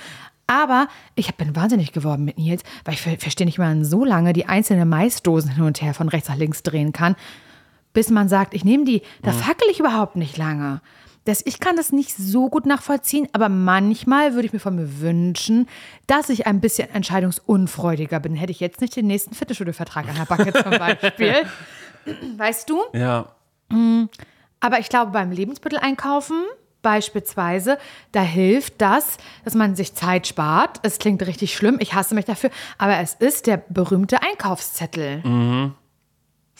Speaker 1: Aber ich bin wahnsinnig geworden mit Nils, weil ich ver verstehe nicht, wie man so lange die einzelnen Maisdosen hin und her von rechts nach links drehen kann, bis man sagt, ich nehme die. Da fackel ich überhaupt nicht lange. Das, ich kann das nicht so gut nachvollziehen, aber manchmal würde ich mir von mir wünschen, dass ich ein bisschen entscheidungsunfreudiger bin. Hätte ich jetzt nicht den nächsten Fitnessstudio-Vertrag an der Backe zum Beispiel. Weißt du?
Speaker 2: Ja,
Speaker 1: Aber ich glaube, beim Lebensmitteleinkaufen beispielsweise, da hilft das, dass man sich Zeit spart. Es klingt richtig schlimm, ich hasse mich dafür, aber es ist der berühmte Einkaufszettel,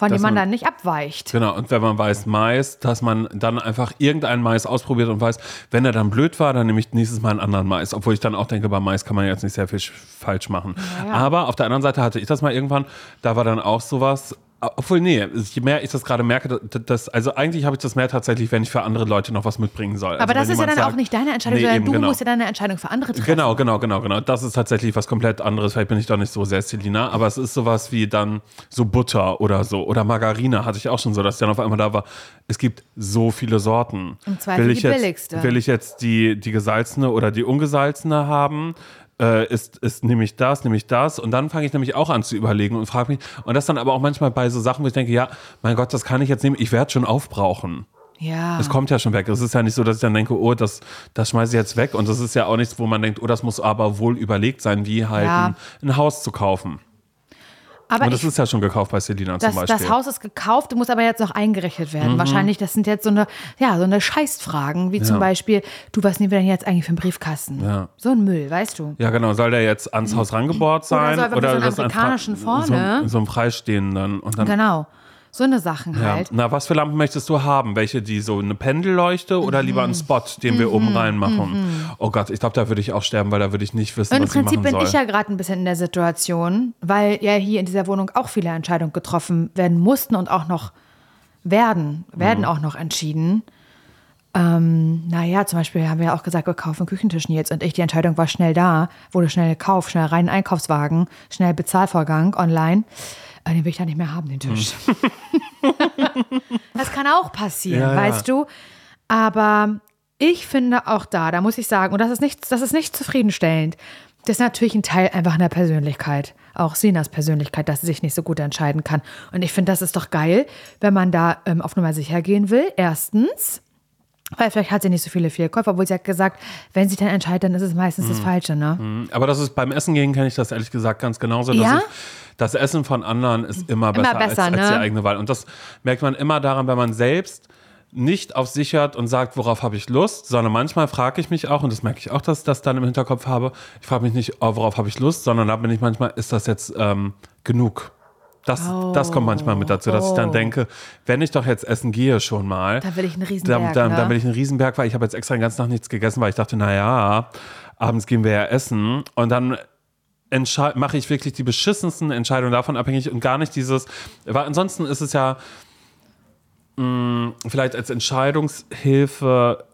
Speaker 1: von dem man
Speaker 2: man-
Speaker 1: dann nicht abweicht.
Speaker 2: Genau, und wenn man weiß Mais, dass man dann einfach irgendeinen Mais ausprobiert und weiß, wenn er dann blöd war, dann nehme ich nächstes Mal einen anderen Mais. Obwohl ich dann auch denke, bei Mais kann man jetzt nicht sehr viel sch- falsch machen.
Speaker 1: Ja.
Speaker 2: Aber auf der anderen Seite hatte ich das mal irgendwann, da war dann auch sowas. Obwohl, nee, je mehr ich das gerade merke, das, also eigentlich habe ich das mehr tatsächlich, wenn ich für andere Leute noch was mitbringen soll.
Speaker 1: Aber
Speaker 2: also
Speaker 1: das ist ja dann
Speaker 2: jemand
Speaker 1: auch
Speaker 2: sagt-
Speaker 1: nicht deine Entscheidung,
Speaker 2: Nee,
Speaker 1: sondern
Speaker 2: eben,
Speaker 1: du
Speaker 2: genau.
Speaker 1: musst ja deine Entscheidung für andere treffen.
Speaker 2: Genau, genau, genau, genau. Das ist tatsächlich was komplett anderes. Vielleicht bin ich doch nicht so sehr Selina, aber es ist sowas wie dann so Butter oder so. Oder Margarine hatte ich auch schon so, dass dann auf einmal da war. Es gibt so viele Sorten. Will ich
Speaker 1: die
Speaker 2: jetzt,
Speaker 1: billigste.
Speaker 2: Will ich jetzt die, die gesalzene oder die ungesalzene haben? Äh, ist, ist nehme ich das, nehme ich das und dann fange ich nämlich auch an zu überlegen und frage mich und das dann aber auch manchmal bei so Sachen, wo ich denke, ja, mein Gott, das kann ich jetzt nehmen, ich werde schon aufbrauchen.
Speaker 1: Ja.
Speaker 2: Es kommt ja schon weg. Es ist ja nicht so, dass ich dann denke, oh, das, das schmeiße ich jetzt weg. Und das ist ja auch nichts, wo man denkt, oh, das muss aber wohl überlegt sein, wie halt
Speaker 1: Ja.
Speaker 2: ein, ein Haus zu kaufen.
Speaker 1: Aber
Speaker 2: Und das
Speaker 1: ich,
Speaker 2: ist ja schon gekauft bei Selina zum Beispiel.
Speaker 1: das Haus ist gekauft, du musst aber jetzt noch eingerichtet
Speaker 2: Mhm.
Speaker 1: werden. Wahrscheinlich, das sind jetzt so eine, ja, so eine Scheißfragen, wie zum Beispiel, du, was nehmen wir denn jetzt eigentlich für einen Briefkasten?
Speaker 2: Ja.
Speaker 1: So ein Müll, weißt du?
Speaker 2: ja, genau. Soll der jetzt ans Haus rangebohrt sein?
Speaker 1: soll wirklich so einen
Speaker 2: ein
Speaker 1: amerikanischen
Speaker 2: Fra-
Speaker 1: vorne?
Speaker 2: So, so einen freistehenden. Und dann,
Speaker 1: Genau. So eine Sachen
Speaker 2: ja.
Speaker 1: halt.
Speaker 2: Na, was für Lampen möchtest du haben? Welche, die so eine Pendelleuchte oder lieber einen Spot, den wir oben reinmachen? Oh Gott, ich glaube, da würde ich auch sterben, weil da würde ich nicht wissen,
Speaker 1: Und im
Speaker 2: was ich
Speaker 1: Prinzip
Speaker 2: machen
Speaker 1: bin
Speaker 2: soll.
Speaker 1: ich ja gerade ein bisschen in der Situation, weil ja hier in dieser Wohnung auch viele Entscheidungen getroffen werden mussten und auch noch werden, werden auch noch entschieden. Ähm, naja, zum Beispiel haben wir ja auch gesagt, wir kaufen Küchentisch jetzt und ich, die Entscheidung war schnell da, wurde schnell gekauft, schnell rein Einkaufswagen, schnell Bezahlvorgang online. Äh, Den will ich da nicht mehr haben, den Tisch. das kann auch passieren,
Speaker 2: Ja, ja.
Speaker 1: weißt du? Aber ich finde auch da, da muss ich sagen, und das ist nicht, das ist nicht zufriedenstellend, das ist natürlich ein Teil einfach einer Persönlichkeit. Auch Sinas Persönlichkeit, dass sie sich nicht so gut entscheiden kann. Und ich finde, das ist doch geil, wenn man da ähm, auf Nummer sicher gehen will. Erstens, weil vielleicht hat sie nicht so viele Fehlkäufe, obwohl sie hat gesagt, wenn sie dann entscheidet, dann ist es meistens das Falsche, ne?
Speaker 2: Aber das ist beim Essen gehen, kenne ich das ehrlich gesagt ganz genauso. dass
Speaker 1: Ja?
Speaker 2: ich, das Essen von anderen ist immer besser,
Speaker 1: besser,
Speaker 2: als, als
Speaker 1: ne?
Speaker 2: die eigene Wahl. Und das merkt man immer daran, wenn man selbst nicht auf sich hört und sagt, worauf habe ich Lust, sondern manchmal frage ich mich auch, und das merke ich auch, dass ich das dann im Hinterkopf habe, ich frage mich nicht, oh, worauf habe ich Lust, sondern da bin ich manchmal, ist das jetzt ähm, genug? Das, das kommt manchmal mit dazu, dass ich dann
Speaker 1: oh.
Speaker 2: denke, wenn ich doch jetzt essen gehe schon mal,
Speaker 1: Da will ich einen
Speaker 2: dann,
Speaker 1: Riesenberg,
Speaker 2: dann,
Speaker 1: ne?
Speaker 2: dann will ich einen Riesenberg, weil ich habe jetzt extra den ganzen Tag nichts gegessen, weil ich dachte, naja, abends gehen wir ja essen und dann mache ich wirklich die beschissensten Entscheidungen davon abhängig und gar nicht dieses, weil ansonsten ist es ja mh, vielleicht als Entscheidungshilfe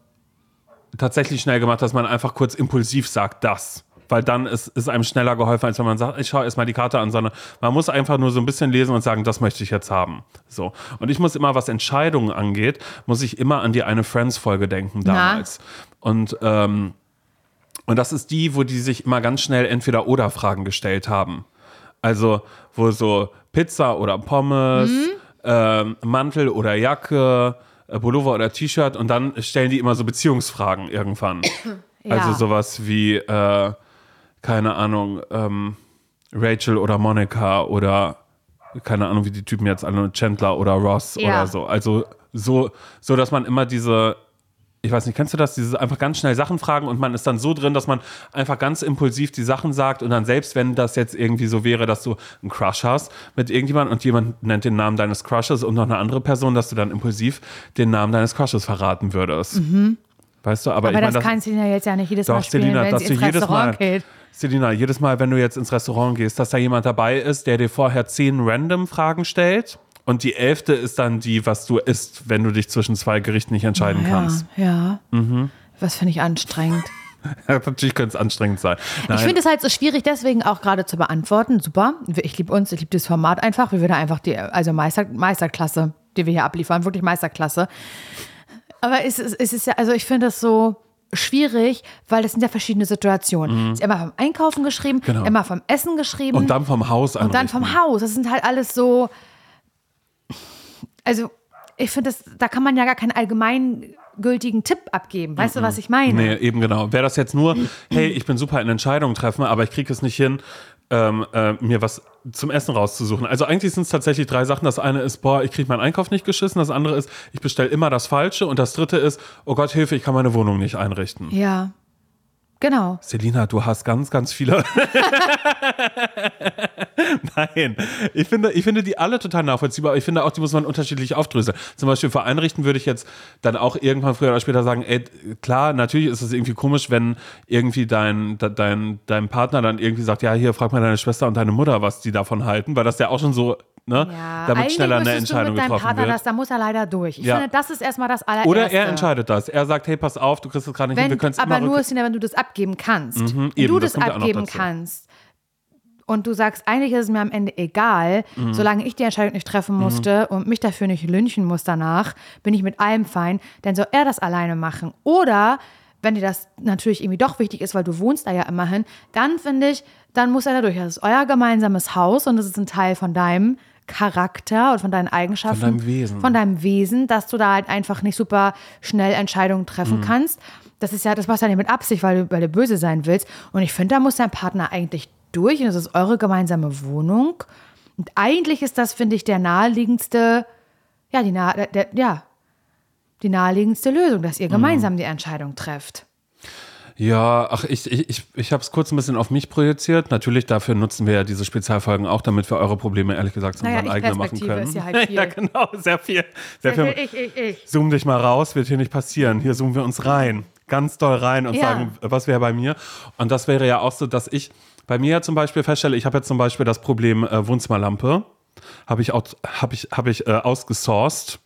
Speaker 2: tatsächlich schnell gemacht, dass man einfach kurz impulsiv sagt, das. Weil dann ist, ist einem schneller geholfen, als wenn man sagt, ich schaue erstmal die Karte an, sondern man muss einfach nur so ein bisschen lesen und sagen, das möchte ich jetzt haben. So. Und ich muss immer, was Entscheidungen angeht, muss ich immer an die eine Friends-Folge denken damals. Und, ähm, und das ist die, wo die sich immer ganz schnell entweder oder Fragen gestellt haben. Also, wo so Pizza oder Pommes, ähm, Mantel oder Jacke, äh, Pullover oder T-Shirt und dann stellen die immer so Beziehungsfragen irgendwann. Also
Speaker 1: Ja.
Speaker 2: sowas wie, äh, keine Ahnung, ähm, Rachel oder Monica oder keine Ahnung, wie die Typen jetzt alle, Chandler oder Ross
Speaker 1: Ja.
Speaker 2: oder so. Also so, so, dass man immer diese, ich weiß nicht, kennst du das, dieses einfach ganz schnell Sachen fragen und man ist dann so drin, dass man einfach ganz impulsiv die Sachen sagt und dann selbst wenn das jetzt irgendwie so wäre, dass du einen Crush hast mit irgendjemandem und jemand nennt den Namen deines Crushes und noch eine andere Person, dass du dann impulsiv den Namen deines Crushes verraten würdest. Weißt du, aber,
Speaker 1: Mhm. Aber
Speaker 2: ich meine,
Speaker 1: das kann Selina jetzt ja nicht jedes Mal
Speaker 2: doch,
Speaker 1: spielen,
Speaker 2: Selina, dass du jedes
Speaker 1: Restaurant
Speaker 2: Mal,
Speaker 1: geht.
Speaker 2: Selina, jedes Mal, wenn du jetzt ins Restaurant gehst, dass da jemand dabei ist, der dir vorher zehn random Fragen stellt und die elfte ist dann die, was du isst, wenn du dich zwischen zwei Gerichten nicht entscheiden kannst.
Speaker 1: Ja, ja.
Speaker 2: Mhm.
Speaker 1: Was finde ich anstrengend.
Speaker 2: Natürlich könnte es anstrengend sein. Nein,
Speaker 1: Ich finde es halt so schwierig, deswegen auch gerade zu beantworten. Super. Ich liebe uns, ich liebe das Format einfach. Wir wieder einfach die, also Meister, Meisterklasse, die wir hier abliefern, wirklich Meisterklasse. Aber es, ist- es ist ja, also ich finde das so schwierig, weil das sind ja verschiedene Situationen. Es ist immer vom Einkaufen geschrieben,
Speaker 2: Mhm. Genau.
Speaker 1: immer vom Essen geschrieben
Speaker 2: und dann vom Haus
Speaker 1: und dann vom Haus. Das sind halt alles so. Also, ich finde, da kann man ja gar keinen allgemeingültigen Tipp abgeben. Weißt du, was ich meine?
Speaker 2: Nee, eben genau. Wäre das jetzt nur, hey, ich bin super in Entscheidungen treffen, aber ich kriege es nicht hin, ähm, äh, mir was zum Essen rauszusuchen. Also eigentlich sind es tatsächlich drei Sachen. Das eine ist, boah, ich kriege meinen Einkauf nicht geschissen. Das andere ist, ich bestelle immer das Falsche. Und das dritte ist, oh Gott, Hilfe, ich kann meine Wohnung nicht einrichten.
Speaker 1: Ja. Genau.
Speaker 2: Selina, du hast ganz, ganz viele. Nein, ich finde, ich finde die alle total nachvollziehbar, aber ich finde auch, die muss man unterschiedlich aufdröseln. Zum Beispiel für Einrichten würde ich jetzt dann auch irgendwann früher oder später sagen, ey, klar, natürlich ist es irgendwie komisch, wenn irgendwie dein, de- dein, dein Partner dann irgendwie sagt, ja, hier, frag mal deine Schwester und deine Mutter, was die davon halten, weil das ja auch schon so, ne,
Speaker 1: Ja,
Speaker 2: damit schneller eine Entscheidung
Speaker 1: du mit
Speaker 2: getroffen
Speaker 1: Partner
Speaker 2: wird.
Speaker 1: das, da muss er leider durch. Ich
Speaker 2: Ja.
Speaker 1: finde, das ist erstmal das allererste.
Speaker 2: Oder er entscheidet das. Er sagt, hey, pass auf, du kriegst es gerade nicht hin, wir
Speaker 1: Wenn,
Speaker 2: können es
Speaker 1: aber nur, Sina, wenn du das abgeben kannst. wenn
Speaker 2: eben,
Speaker 1: du
Speaker 2: das
Speaker 1: das, abgeben kannst und du sagst, eigentlich ist es mir am Ende egal,
Speaker 2: Mhm.
Speaker 1: solange ich die Entscheidung nicht treffen musste und mich dafür nicht lynchen muss danach, bin ich mit allem fein, dann soll er das alleine machen. Oder wenn dir das natürlich irgendwie doch wichtig ist, weil du wohnst da ja immerhin, dann finde ich, dann muss er da durch. Das ist euer gemeinsames Haus und das ist ein Teil von deinem Charakter und von deinen Eigenschaften.
Speaker 2: Von deinem Wesen.
Speaker 1: Von deinem Wesen, dass du da halt einfach nicht super schnell Entscheidungen treffen kannst. Das ist ja, das machst du ja nicht mit Absicht, weil du, weil du böse sein willst. Und ich finde, da muss dein Partner eigentlich durch und das ist eure gemeinsame Wohnung. Und eigentlich ist das, finde ich, der naheliegendste, ja, die, nahe, der, ja, die naheliegendste Lösung, dass ihr gemeinsam die Entscheidung trefft.
Speaker 2: Ja, ach, ich, ich, ich, ich habe es kurz ein bisschen auf mich projiziert. Natürlich, dafür nutzen wir ja diese Spezialfolgen auch, damit wir eure Probleme ehrlich gesagt zu
Speaker 1: Naja,
Speaker 2: eigenen machen können.
Speaker 1: ist ja halt viel.
Speaker 2: ja, genau, sehr viel. Sehr viel.
Speaker 1: Ich, ich, ich.
Speaker 2: Zoom dich mal raus, wird hier nicht passieren. Hier zoomen wir uns rein, ganz doll rein und
Speaker 1: Ja.
Speaker 2: sagen, was wäre bei mir. Und das wäre ja auch so, dass ich bei mir ja zum Beispiel feststelle, ich habe jetzt zum Beispiel das Problem äh, Wohnzimmerlampe, habe ich, auch, hab ich, hab ich äh, ausgesourced.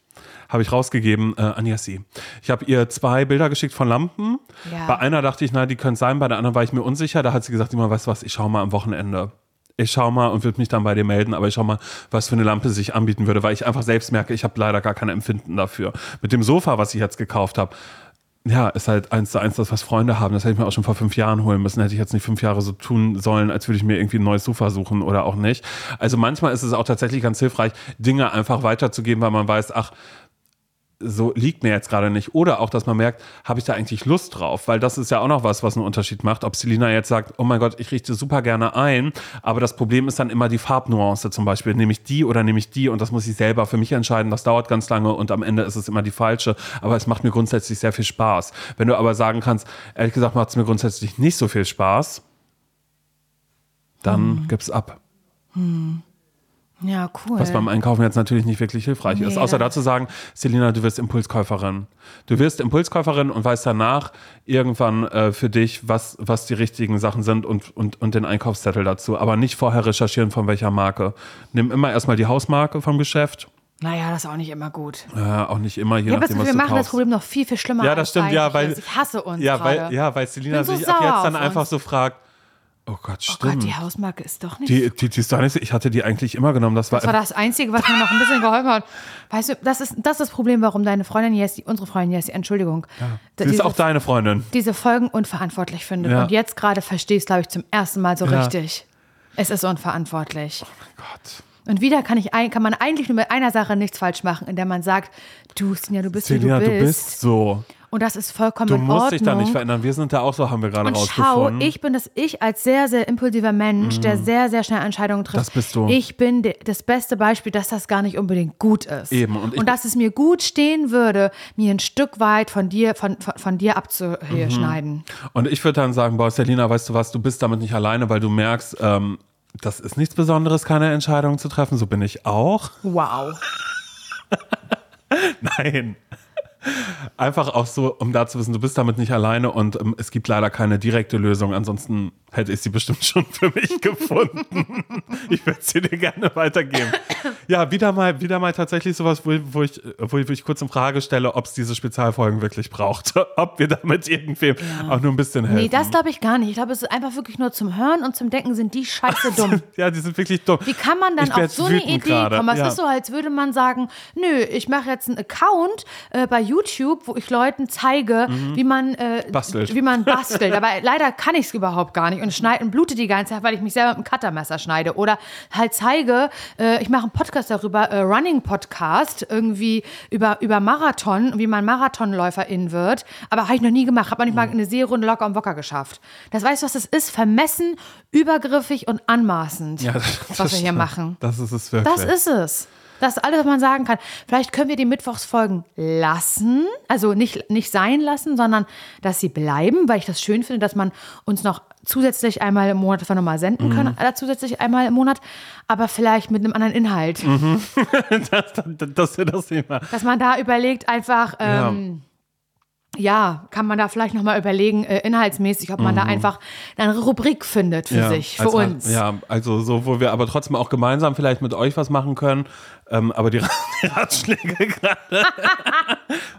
Speaker 2: Habe ich rausgegeben äh, an Yassi. Ich habe ihr zwei Bilder geschickt von Lampen.
Speaker 1: Ja.
Speaker 2: Bei einer dachte ich, na, die können sein, bei der anderen war ich mir unsicher. Da hat sie gesagt, immer, weißt du was, ich schau mal am Wochenende. Ich schau mal und würde mich dann bei dir melden, aber ich schau mal, was für eine Lampe sich anbieten würde, weil ich einfach selbst merke, ich habe leider gar kein Empfinden dafür. Mit dem Sofa, was ich jetzt gekauft habe, ja, ist halt eins zu eins das, was Freunde haben. Das hätte ich mir auch schon vor fünf Jahren holen müssen. Hätte ich jetzt nicht fünf Jahre so tun sollen, als würde ich mir irgendwie ein neues Sofa suchen oder auch nicht. Also manchmal ist es auch tatsächlich ganz hilfreich, Dinge einfach weiterzugeben, weil man weiß, ach, so liegt mir jetzt gerade nicht. Oder auch, dass man merkt, habe ich da eigentlich Lust drauf? Weil das ist ja auch noch was, was einen Unterschied macht. Ob Selina jetzt sagt, oh mein Gott, ich richte super gerne ein, aber das Problem ist dann immer die Farbnuance zum Beispiel. Nehme ich die oder nehme ich die? Und das muss ich selber für mich entscheiden. Das dauert ganz lange und am Ende ist es immer die falsche. Aber es macht mir grundsätzlich sehr viel Spaß. Wenn du aber sagen kannst, ehrlich gesagt macht es mir grundsätzlich nicht so viel Spaß, dann hm. gib's ab.
Speaker 1: Hm. Ja, cool.
Speaker 2: Was beim Einkaufen jetzt natürlich nicht wirklich hilfreich nee, ist. Außer dazu sagen, Selina, du wirst Impulskäuferin. Du wirst Impulskäuferin und weißt danach irgendwann äh, für dich, was, was die richtigen Sachen sind und, und, und den Einkaufszettel dazu. Aber nicht vorher recherchieren, von welcher Marke. Nimm immer erstmal die Hausmarke vom Geschäft.
Speaker 1: Naja, das ist auch nicht immer gut.
Speaker 2: Ja, auch nicht immer, je ja, nachdem,
Speaker 1: was
Speaker 2: wir
Speaker 1: machen
Speaker 2: kaufst.
Speaker 1: das Problem noch viel, viel schlimmer.
Speaker 2: Ja, das stimmt, ja, weil.
Speaker 1: Ich hasse uns.
Speaker 2: Ja, weil, ja, weil Selina sich ab jetzt dann einfach so fragt, Oh Gott, stimmt. Oh Gott,
Speaker 1: die Hausmarke ist doch nicht.
Speaker 2: Die, die, die ist doch nicht, ich hatte die eigentlich immer genommen. Das war,
Speaker 1: das war das Einzige, was mir noch ein bisschen geholfen hat. Weißt du, das ist das, ist das Problem, warum deine Freundin Jessie, unsere Freundin Jessie, Entschuldigung.
Speaker 2: Ja. Sie ist auch deine Freundin.
Speaker 1: Diese Folgen unverantwortlich findet. Ja. Und jetzt gerade verstehe ich es, glaube ich, zum ersten Mal so ja. richtig. Es ist unverantwortlich.
Speaker 2: Oh mein Gott.
Speaker 1: Und wieder kann, ich, kann man eigentlich nur mit einer Sache nichts falsch machen, in der man sagt, du, Sinja, du bist wie du bist.
Speaker 2: du bist so.
Speaker 1: Und das ist vollkommen in Ordnung. Du musst dich
Speaker 2: da nicht verändern. Wir sind da auch so, haben wir gerade und rausgefunden.
Speaker 1: Schau, ich bin das ich als sehr, sehr impulsiver Mensch, mm. der mhm. sehr, sehr schnell Entscheidungen trifft.
Speaker 2: Das bist du.
Speaker 1: Ich bin das beste Beispiel, dass das gar nicht unbedingt gut ist.
Speaker 2: Eben.
Speaker 1: Und, und dass es mir gut stehen würde, mir ein Stück weit von dir, von, von, von dir abzuschneiden. Mhm.
Speaker 2: Und ich würde dann sagen, boah, Selina, weißt du was, du bist damit nicht alleine, weil du merkst, ähm, das ist nichts Besonderes, keine Entscheidung zu treffen. So bin ich auch.
Speaker 1: Wow.
Speaker 2: Nein. Einfach auch so, um da zu wissen, du bist damit nicht alleine und ähm, es gibt leider keine direkte Lösung. Ansonsten hätte ich sie bestimmt schon für mich gefunden. ich würde sie dir gerne weitergeben. Ja, wieder mal, wieder mal tatsächlich sowas, wo, wo, ich, wo ich kurz in Frage stelle, ob es diese Spezialfolgen wirklich braucht. ob wir damit irgendwem ja. auch nur ein bisschen helfen. Nee,
Speaker 1: das glaube ich gar nicht. Ich glaube, es ist einfach wirklich nur zum Hören und zum Denken sind die scheiße dumm.
Speaker 2: ja, die sind wirklich dumm.
Speaker 1: Wie kann man dann auf so eine Idee grade. kommen? Es ja. ist so, als würde man sagen, nö, ich mache jetzt einen Account äh, bei YouTube, wo ich Leuten zeige, mhm. wie man äh,
Speaker 2: bastelt.
Speaker 1: Wie man bastelt. Aber leider kann ich es überhaupt gar nicht und schneide und blute die ganze Zeit, weil ich mich selber mit einem Cuttermesser schneide. Oder halt zeige, äh, ich mache einen Podcast darüber, äh, Running Podcast, irgendwie über, über Marathon, wie man Marathonläuferin wird. Aber habe ich noch nie gemacht. Habe noch nicht mal mhm. eine Seerunde locker am Wocker geschafft. Das weißt du, was das ist? Vermessen, übergriffig und anmaßend, ja, das, was das wir hier machen.
Speaker 2: Das ist es wirklich.
Speaker 1: Das ist es. Das ist alles, was man sagen kann. Vielleicht können wir die Mittwochsfolgen lassen, also nicht, nicht sein lassen, sondern dass sie bleiben, weil ich das schön finde, dass man uns noch zusätzlich einmal im Monat einfach nochmal senden mhm. kann, äh, zusätzlich einmal im Monat, aber vielleicht mit einem anderen Inhalt.
Speaker 2: Mhm. das, das, das das Thema.
Speaker 1: Dass man da überlegt, einfach. Ähm, ja ja, kann man da vielleicht nochmal überlegen, äh, inhaltsmäßig, ob man mhm. da einfach eine Rubrik findet für ja, sich, für uns.
Speaker 2: ja, also so, wo wir aber trotzdem auch gemeinsam vielleicht mit euch was machen können. Ähm, aber die, die Ratschläge gerade.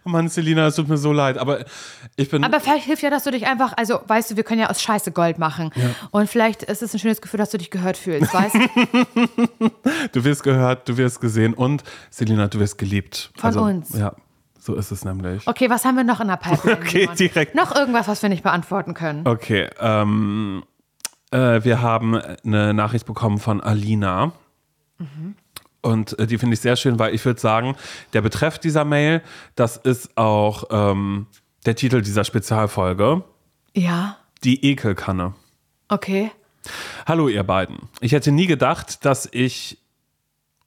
Speaker 2: oh Mann, Selina, es tut mir so leid. Aber ich bin.
Speaker 1: Aber vielleicht hilft ja, dass du dich einfach, also weißt du, wir können ja aus Scheiße Gold machen. Ja. Und vielleicht ist es ein schönes Gefühl, dass du dich gehört fühlst, weißt du?
Speaker 2: du wirst gehört, du wirst gesehen und Selina, du wirst geliebt.
Speaker 1: Von also, uns.
Speaker 2: Ja. So ist es nämlich.
Speaker 1: Okay, was haben wir noch in der Pipeline?
Speaker 2: Okay, direkt.
Speaker 1: Noch irgendwas, was wir nicht beantworten können?
Speaker 2: Okay, ähm, äh, wir haben eine Nachricht bekommen von Alina. Mhm. Und äh, die finde ich sehr schön, weil ich würde sagen, der Betreff dieser Mail, das ist auch ähm, der Titel dieser Spezialfolge.
Speaker 1: Ja.
Speaker 2: Die Ekelkanne.
Speaker 1: Okay.
Speaker 2: Hallo, ihr beiden. Ich hätte nie gedacht, dass ich.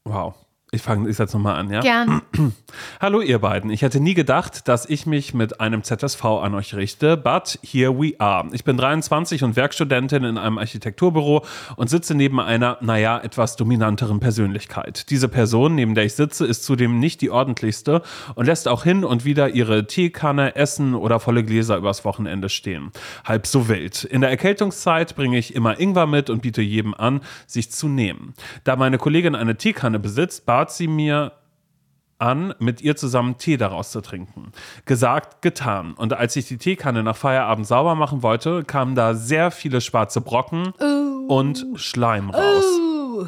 Speaker 2: Wow. Ich fange ich jetzt nochmal an, ja?
Speaker 1: Gern.
Speaker 2: Hallo ihr beiden. Ich hätte nie gedacht, dass ich mich mit einem ZSV an euch richte, but here we are. Ich bin 23 und Werkstudentin in einem Architekturbüro und sitze neben einer, naja, etwas dominanteren Persönlichkeit. Diese Person, neben der ich sitze, ist zudem nicht die ordentlichste und lässt auch hin und wieder ihre Teekanne, Essen oder volle Gläser übers Wochenende stehen. Halb so wild. In der Erkältungszeit bringe ich immer Ingwer mit und biete jedem an, sich zu nehmen. Da meine Kollegin eine Teekanne besitzt, bat bat sie mir an, mit ihr zusammen Tee daraus zu trinken. Gesagt, getan. Und als ich die Teekanne nach Feierabend sauber machen wollte, kamen da sehr viele schwarze Brocken uh. und Schleim raus. Uh.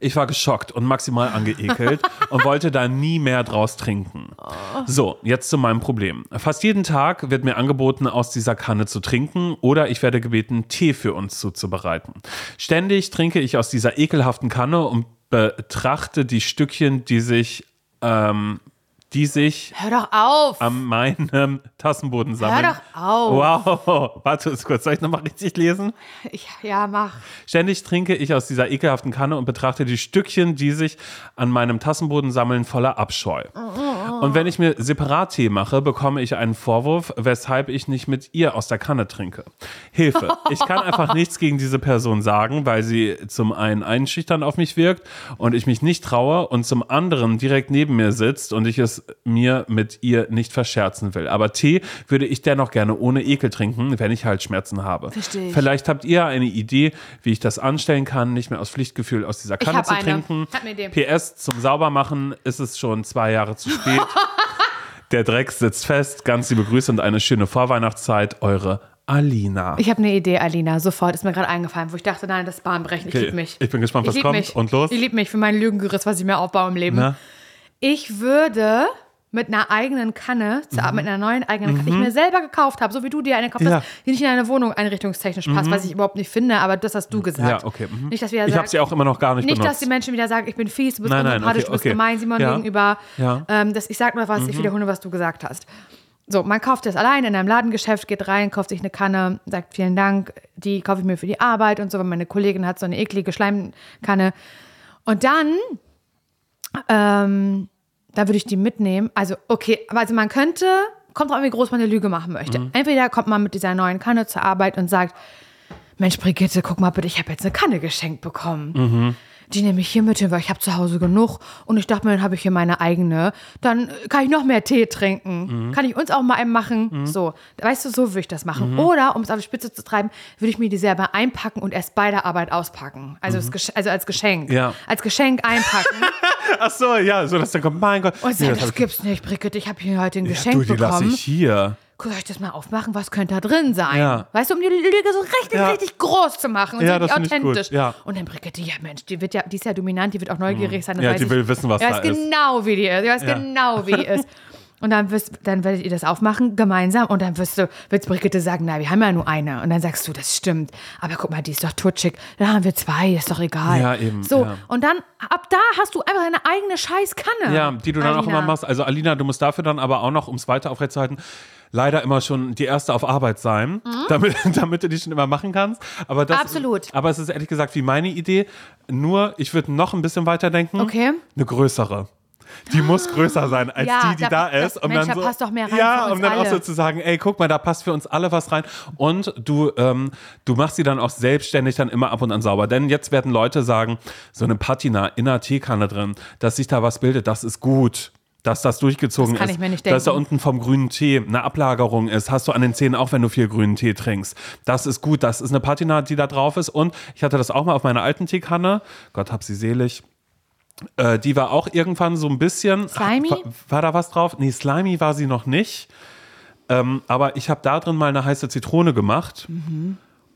Speaker 2: Ich war geschockt und maximal angeekelt und wollte da nie mehr draus trinken. So, jetzt zu meinem Problem. Fast jeden Tag wird mir angeboten, aus dieser Kanne zu trinken oder ich werde gebeten, Tee für uns zuzubereiten. Ständig trinke ich aus dieser ekelhaften Kanne und betrachte die Stückchen, die sich ähm, die sich
Speaker 1: Hör doch auf.
Speaker 2: an meinem Tassenboden sammeln.
Speaker 1: Hör doch auf.
Speaker 2: Wow, warte kurz, soll ich nochmal richtig lesen?
Speaker 1: Ich, ja, mach.
Speaker 2: Ständig trinke ich aus dieser ekelhaften Kanne und betrachte die Stückchen, die sich an meinem Tassenboden sammeln, voller Abscheu. Und wenn ich mir separat Tee mache, bekomme ich einen Vorwurf, weshalb ich nicht mit ihr aus der Kanne trinke. Hilfe. Ich kann einfach nichts gegen diese Person sagen, weil sie zum einen einschüchtern auf mich wirkt und ich mich nicht traue und zum anderen direkt neben mir sitzt und ich es mir mit ihr nicht verscherzen will. Aber Tee würde ich dennoch gerne ohne Ekel trinken, wenn ich Halsschmerzen habe.
Speaker 1: Verstehe ich.
Speaker 2: Vielleicht habt ihr eine Idee, wie ich das anstellen kann, nicht mehr aus Pflichtgefühl aus dieser Kanne zu
Speaker 1: eine.
Speaker 2: trinken.
Speaker 1: Hab eine Idee.
Speaker 2: PS, zum Saubermachen ist es schon zwei Jahre zu spät. Der Dreck sitzt fest. Ganz liebe Grüße und eine schöne Vorweihnachtszeit. Eure Alina.
Speaker 1: Ich habe eine Idee, Alina. Sofort ist mir gerade eingefallen, wo ich dachte, nein, das ist bahnbrechend. Ich
Speaker 2: Okay,
Speaker 1: liebe mich.
Speaker 2: ich bin gespannt, was kommt.
Speaker 1: Mich.
Speaker 2: Und los?
Speaker 1: Ich liebe mich für mein Lügengerüst, was ich mir aufbaue im Leben.
Speaker 2: Na?
Speaker 1: Ich würde mit einer eigenen Kanne, zu- mit einer neuen eigenen Kanne, die ich mir selber gekauft habe, so wie du dir eine gekauft
Speaker 2: Mhm. Ja.
Speaker 1: hast, die nicht in deine Wohnung einrichtungstechnisch passt, was ich überhaupt nicht finde, aber das hast du gesagt.
Speaker 2: Ja, okay. mhm.
Speaker 1: Nicht, dass wir
Speaker 2: Ich habe sie auch immer noch gar nicht,
Speaker 1: Nicht, dass
Speaker 2: benutzt.
Speaker 1: die Menschen wieder sagen, ich bin fies, du bist
Speaker 2: Nein, nein, okay,
Speaker 1: du bist
Speaker 2: okay.
Speaker 1: gemein, Simon
Speaker 2: Ja.
Speaker 1: gegenüber.
Speaker 2: Ja. Mhm.
Speaker 1: Ähm, das, ich sag nur was, ich wiederhole, was du gesagt hast. So, man kauft das allein in einem Ladengeschäft, geht rein, kauft sich eine Kanne, sagt vielen Dank, die kaufe ich mir für die Arbeit und so, weil meine Kollegin hat so eine eklige Schleimkanne. Und dann, ähm, da würde ich die mitnehmen. Also, okay, also man könnte, kommt drauf an, wie groß man eine Lüge machen möchte.
Speaker 2: Mhm.
Speaker 1: Entweder kommt man mit dieser neuen Kanne zur Arbeit und sagt, Mensch, Brigitte, guck mal bitte, ich habe jetzt eine Kanne geschenkt bekommen.
Speaker 2: Mhm.
Speaker 1: Die nehme ich hier mit hin, weil ich habe zu Hause genug. Und ich dachte mir, dann habe ich hier meine eigene. Dann äh, kann ich noch mehr Tee trinken.
Speaker 2: Mhm.
Speaker 1: Kann ich uns auch mal einen machen? So, weißt du, so würde ich das machen.
Speaker 2: Mhm.
Speaker 1: Oder, um es auf die Spitze zu treiben, würde ich mir die selber einpacken und erst bei der Arbeit auspacken. Also,
Speaker 2: Mhm.
Speaker 1: also als Geschenk.
Speaker 2: Ja.
Speaker 1: Als Geschenk einpacken.
Speaker 2: Ach so, ja, so dass dann kommt, mein Gott.
Speaker 1: Und
Speaker 2: Nee,
Speaker 1: sagen,
Speaker 2: das
Speaker 1: das gibt's nicht, Brigitte. Ich habe hier heute ein
Speaker 2: ja,
Speaker 1: Geschenk
Speaker 2: du, die
Speaker 1: bekommen.
Speaker 2: ich hier.
Speaker 1: Soll ich das mal aufmachen? Was könnte da drin sein?
Speaker 2: Ja.
Speaker 1: Weißt du, um die Lüge so richtig,
Speaker 2: Ja.
Speaker 1: richtig groß zu machen und
Speaker 2: Ja,
Speaker 1: so
Speaker 2: das
Speaker 1: authentisch.
Speaker 2: ja.
Speaker 1: Und dann Brigitte, ja Mensch, die wird ja, die ist ja dominant, die wird auch neugierig sein. dann
Speaker 2: Ja,
Speaker 1: weiß
Speaker 2: die
Speaker 1: ich-
Speaker 2: will wissen, was da
Speaker 1: weiß
Speaker 2: ist.
Speaker 1: genau, wie die ist. Ich weiß genau, wie die ist. Und dann, wirst, dann werdet ihr das aufmachen, gemeinsam. Und dann wirst du, wird Brigitte sagen, na, wir haben ja nur eine. Und dann sagst du, das stimmt. Aber guck mal, die ist doch tutschig. Dann haben wir zwei, ist doch egal.
Speaker 2: Ja, eben,
Speaker 1: So,
Speaker 2: ja.
Speaker 1: und dann, ab da hast du einfach deine eigene Scheißkanne.
Speaker 2: Ja, die du dann auch
Speaker 1: Alina.
Speaker 2: immer machst. Also Alina, du musst dafür dann aber auch noch, um es weiter aufrechtzuerhalten, leider immer schon die erste auf Arbeit sein, damit, damit du die schon immer machen kannst. Aber das,
Speaker 1: Mhm. Absolut.
Speaker 2: Aber es ist ehrlich gesagt wie meine Idee. Nur, ich würde noch ein bisschen weiter denken.
Speaker 1: Okay.
Speaker 2: Eine größere. Die muss größer sein als
Speaker 1: Ja,
Speaker 2: die, die
Speaker 1: da-
Speaker 2: da
Speaker 1: das-
Speaker 2: ist. Um
Speaker 1: Mensch,
Speaker 2: dann
Speaker 1: da
Speaker 2: so,
Speaker 1: passt doch mehr rein
Speaker 2: Ja, um dann auch
Speaker 1: alle.
Speaker 2: so zu sagen, ey, guck mal, da passt für uns alle was rein. Und du, ähm, du machst sie dann auch selbstständig dann immer ab und an sauber. Denn jetzt werden Leute sagen, so eine Patina in einer Teekanne drin, dass sich da was bildet, das ist gut. Dass das durchgezogen
Speaker 1: Das kann
Speaker 2: ist.
Speaker 1: ich mir nicht
Speaker 2: Dass da unten vom grünen Tee eine Ablagerung ist. Hast du an den Zähnen auch, wenn du viel grünen Tee trinkst. Das ist gut. Das ist eine Patina, die da drauf ist. Und ich hatte das auch mal auf meiner alten Teekanne. Gott hab sie selig. Äh, die war auch irgendwann so ein bisschen.
Speaker 1: Slimy?
Speaker 2: War, war da was drauf? Nee, slimy war sie noch nicht. Ähm, aber ich habe da drin mal eine heiße Zitrone gemacht.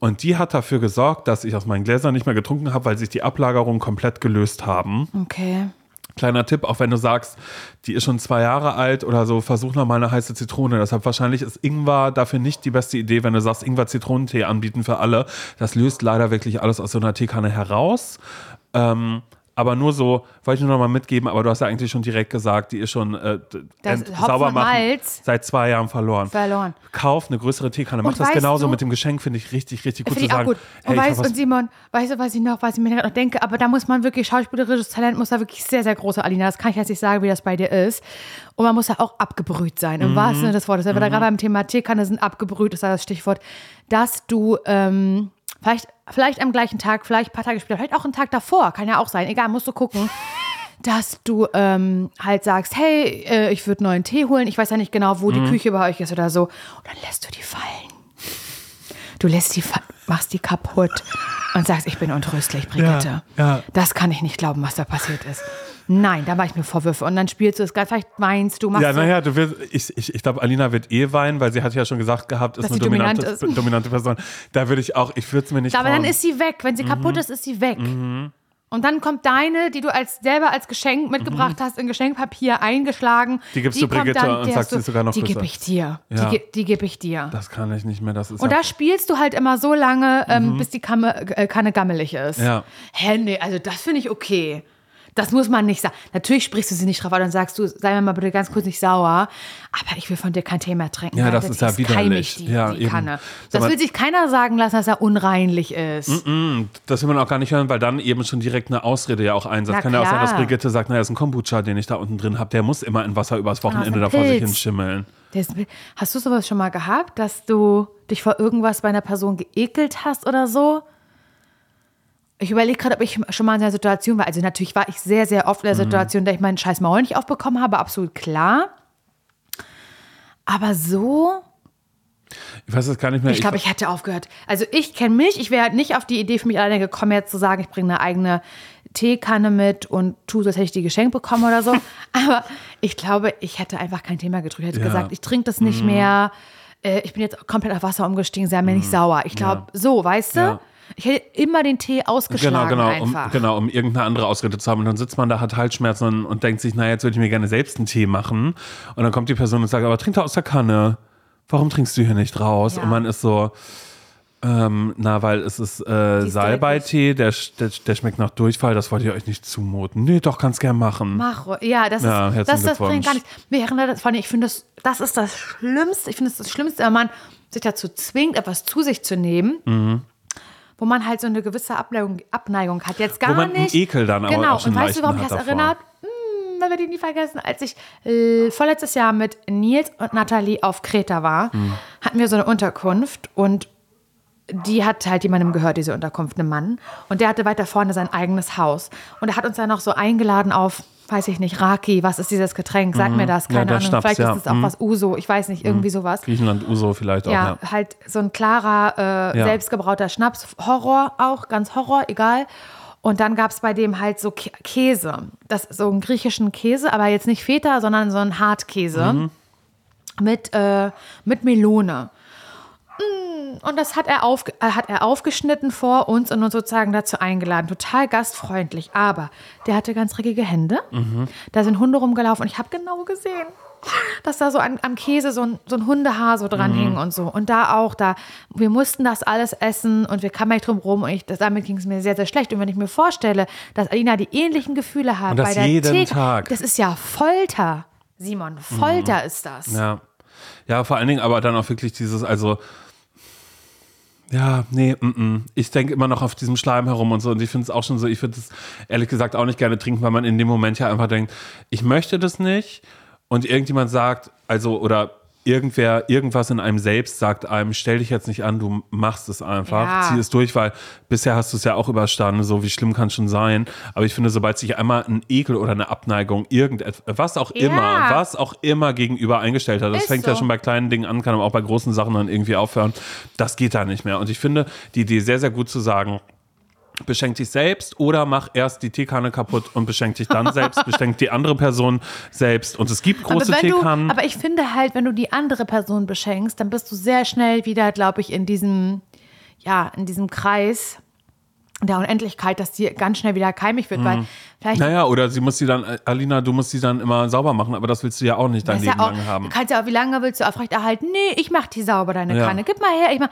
Speaker 2: Und die hat dafür gesorgt, dass ich aus meinen Gläsern nicht mehr getrunken habe, weil sich die Ablagerungen komplett gelöst haben.
Speaker 1: Okay.
Speaker 2: Kleiner Tipp, auch wenn du sagst, die ist schon zwei Jahre alt oder so, versuch noch mal eine heiße Zitrone. Deshalb wahrscheinlich ist Ingwer dafür nicht die beste Idee, wenn du sagst, Ingwer-Zitronentee anbieten für alle. Das löst leider wirklich alles aus so einer Teekanne heraus. Ähm, aber nur so, wollte ich nur noch mal mitgeben, aber du hast ja eigentlich schon direkt gesagt, die ist schon äh, ent- sauber machen,
Speaker 1: Malz.
Speaker 2: seit zwei Jahren verloren.
Speaker 1: Verloren.
Speaker 2: Kauf eine größere Teekanne. Mach das genauso
Speaker 1: du-
Speaker 2: mit dem Geschenk, finde ich richtig, richtig gut zu sagen.
Speaker 1: gut.
Speaker 2: hey,
Speaker 1: Und
Speaker 2: was-
Speaker 1: und Simon, weißt du, was ich noch, was ich mir gerade noch denke, aber da muss man wirklich, schauspielerisches Talent muss da wirklich sehr, sehr große, Alina. Das kann ich jetzt nicht sagen, wie das bei dir ist. Und man muss ja auch abgebrüht sein, im wahrsten Sinne des Wortes. Weil wir da gerade beim Thema Teekanne sind, abgebrüht ist da das Stichwort, dass du ähm, vielleicht, vielleicht am gleichen Tag, vielleicht ein paar Tage später, vielleicht auch einen Tag davor, kann ja auch sein, egal, musst du gucken. Dass du ähm, halt sagst, hey, äh, ich würde neuen Tee holen. Ich weiß ja nicht genau, wo die Küche bei euch ist oder so. Und dann lässt du die fallen. Du lässt die, machst die kaputt und sagst, ich bin untröstlich, Brigitte.
Speaker 2: Ja, ja.
Speaker 1: Das kann ich nicht glauben, was da passiert ist. Nein, da mache ich mir Vorwürfe. Und dann spielst du es, vielleicht weinst du, machst
Speaker 2: Ja, naja, du wirst, ich, ich, ich glaube, Alina wird eh weinen, weil sie hat ja schon gesagt gehabt, ist
Speaker 1: Dass
Speaker 2: eine
Speaker 1: sie dominant
Speaker 2: dominante,
Speaker 1: ist.
Speaker 2: dominante Person. Da würde ich auch, ich würde es mir nicht
Speaker 1: Aber
Speaker 2: trauen.
Speaker 1: dann ist sie weg. Wenn sie
Speaker 2: Mhm.
Speaker 1: kaputt ist, ist sie weg. Und dann kommt deine, die du als selber als Geschenk mitgebracht hast, in Geschenkpapier eingeschlagen.
Speaker 2: Mhm. Die gibst du
Speaker 1: kommt
Speaker 2: Brigitte und
Speaker 1: die
Speaker 2: sagst
Speaker 1: hast du-
Speaker 2: sie sogar noch
Speaker 1: Die
Speaker 2: größer.
Speaker 1: gebe ich dir.
Speaker 2: Ja.
Speaker 1: Die, ge- die gebe ich dir.
Speaker 2: Das kann ich nicht mehr. Das ist
Speaker 1: Und
Speaker 2: ja-
Speaker 1: da spielst du halt immer so lange, ähm, bis die Kamme, äh, Kanne gammelig ist.
Speaker 2: Mhm. Ja.
Speaker 1: Hä, nee, also das finde ich okay. Das muss man nicht sagen. Natürlich sprichst du sie nicht drauf an und sagst du, sei mir mal bitte ganz kurz nicht sauer, aber ich will von dir kein Tee mehr trinken.
Speaker 2: Ja,
Speaker 1: weil
Speaker 2: das ist ja widerlich.
Speaker 1: die,
Speaker 2: Ja,
Speaker 1: die. Kanne. Das
Speaker 2: mal-
Speaker 1: will sich keiner sagen lassen, dass er unreinlich ist.
Speaker 2: Das will man auch gar nicht hören, weil dann eben schon direkt eine Ausrede ja auch einsetzt. Kann ja auch sein, dass. Brigitte sagt, naja, ist ein Kombucha, den ich da unten drin habe, der muss immer in Wasser übers Wochenende
Speaker 1: ein
Speaker 2: da vor sich hin schimmeln.
Speaker 1: Hast du sowas schon mal gehabt, dass du dich vor irgendwas bei einer Person geekelt hast oder so? Ich überlege gerade, ob ich schon mal in einer Situation war. Also natürlich war ich sehr, sehr oft in
Speaker 2: Mhm.
Speaker 1: der Situation, dass ich meinen scheiß Maul nicht aufbekommen habe, absolut klar. Aber so,
Speaker 2: Ich weiß es gar nicht mehr.
Speaker 1: ich glaube, ich hätte aufgehört. Also ich kenne mich, ich wäre nicht auf die Idee für mich alleine gekommen, jetzt zu sagen, ich bringe eine eigene Teekanne mit und tue, so, als hätte ich die geschenkt bekommen oder so. Aber ich glaube, ich hätte einfach kein Thema getrunken. Ich hätte
Speaker 2: Ja.
Speaker 1: gesagt, ich trinke das nicht mehr. Äh, Ich bin jetzt komplett auf Wasser umgestiegen, sei mir nicht sauer. Ich glaube, so, weißt du?
Speaker 2: Ja.
Speaker 1: Ich hätte immer den Tee
Speaker 2: Genau,
Speaker 1: ausgeschlagen
Speaker 2: genau, um,
Speaker 1: einfach.
Speaker 2: genau, um irgendeine andere Ausrede zu haben. Und dann sitzt man da, hat Halsschmerzen und, und denkt sich, naja, jetzt würde ich mir gerne selbst einen Tee machen. Und dann kommt die Person und sagt, aber trink doch aus der Kanne. Warum trinkst du hier nicht raus?
Speaker 1: Ja.
Speaker 2: Und man ist so, ähm, na, weil es ist äh, Salbeitee, der, der, der schmeckt nach Durchfall, das wollt ihr euch nicht zumuten. Nee, doch, kannst gern machen.
Speaker 1: Mach, ja, das
Speaker 2: Ja,
Speaker 1: ist, das, das bringt gar nichts. Mir erinnert das, vor allem, ich finde, das, das ist das Schlimmste. Ich finde es das Schlimmste, wenn man sich dazu zwingt, etwas zu sich zu nehmen,
Speaker 2: Mhm.
Speaker 1: Wo man halt so eine gewisse Abneigung, Abneigung hat. Jetzt gar
Speaker 2: Wo man
Speaker 1: nicht.
Speaker 2: Ekel dann aber
Speaker 1: genau.
Speaker 2: auch
Speaker 1: Und weißt du, warum mich das
Speaker 2: davor.
Speaker 1: erinnert? Hm, da werde ich nie vergessen, als ich äh, vorletztes Jahr mit Nils und Nathalie auf Kreta war,
Speaker 2: Mhm.
Speaker 1: hatten wir so eine Unterkunft und die hat halt jemandem gehört, diese Unterkunft, einem Mann. Und der hatte weiter vorne sein eigenes Haus. Und er hat uns dann noch so eingeladen auf, weiß ich nicht, Raki, was ist dieses Getränk? Sag mir das,
Speaker 2: Mhm. Ja,
Speaker 1: keine
Speaker 2: der
Speaker 1: Ahnung.
Speaker 2: Schnaps,
Speaker 1: Vielleicht
Speaker 2: ja.
Speaker 1: ist es auch
Speaker 2: Mhm.
Speaker 1: was Uso, ich weiß nicht, irgendwie sowas.
Speaker 2: Griechenland, Uso vielleicht auch,
Speaker 1: Ja,
Speaker 2: ja.
Speaker 1: halt so ein klarer, äh,
Speaker 2: Ja.
Speaker 1: selbstgebrauter Schnaps. Horror auch, ganz Horror, egal. Und dann gab es bei dem halt so Kä- Käse. Das so einen griechischen Käse, aber jetzt nicht Feta, sondern so einen Hartkäse
Speaker 2: Mhm.
Speaker 1: mit, äh, mit Melone. Und das hat er, auf, äh, hat er aufgeschnitten vor uns und uns sozusagen dazu eingeladen. Total gastfreundlich. Aber der hatte ganz dreckige Hände.
Speaker 2: Mhm.
Speaker 1: Da sind Hunde rumgelaufen und ich habe genau gesehen, dass da so an, am Käse so ein, so ein Hundehaar so dran
Speaker 2: Mhm.
Speaker 1: hing und so. Und da auch, da, wir mussten das alles essen und wir kamen nicht drum rum und ich, das, damit ging es mir sehr, sehr schlecht. Und wenn ich mir vorstelle, dass Alina die ähnlichen Gefühle hat
Speaker 2: Und das
Speaker 1: bei der
Speaker 2: jeden
Speaker 1: Theke,
Speaker 2: Tag.
Speaker 1: das ist ja Folter. Simon, Folter ist das.
Speaker 2: Ja. Ja, vor allen Dingen aber dann auch wirklich dieses, also, ja, nee, mm, mm. ich denke immer noch auf diesem Schleim herum und so und ich finde es auch schon so, ich würde es ehrlich gesagt auch nicht gerne trinken, weil man in dem Moment ja einfach denkt, ich möchte das nicht und irgendjemand sagt, also, oder irgendwer, irgendwas in einem selbst sagt einem, stell dich jetzt nicht an, du machst es einfach,
Speaker 1: Ja.
Speaker 2: zieh es durch, weil bisher hast du es ja auch überstanden, so wie schlimm kann es schon sein. Aber ich finde, sobald sich einmal ein Ekel oder eine Abneigung, irgendetwas, was auch
Speaker 1: Ja.
Speaker 2: immer, was auch immer gegenüber eingestellt hat, das
Speaker 1: Ist
Speaker 2: fängt ja
Speaker 1: so.
Speaker 2: schon bei kleinen Dingen an, kann aber auch bei großen Sachen dann irgendwie aufhören. Das geht da nicht mehr. Und ich finde die Idee sehr, sehr gut zu sagen, beschenk dich selbst oder mach erst die Teekanne kaputt und beschenk dich dann selbst, beschenk die andere Person selbst. Und es gibt große
Speaker 1: aber, wenn du,
Speaker 2: Teekannen.
Speaker 1: aber ich finde halt, wenn du die andere Person beschenkst, dann bist du sehr schnell wieder, glaube ich, in diesem, ja, in diesem Kreis der Unendlichkeit, dass die ganz schnell wieder keimig wird, weil vielleicht
Speaker 2: naja, oder sie muss sie dann, äh, Alina, du musst sie dann immer sauber machen, aber das willst du ja auch nicht dein Leben
Speaker 1: ja auch,
Speaker 2: lang haben.
Speaker 1: Du kannst ja auch, wie lange willst du aufrechterhalten? Nee, ich mach die sauber, deine
Speaker 2: Ja.
Speaker 1: Kanne. Gib mal her, ich mach.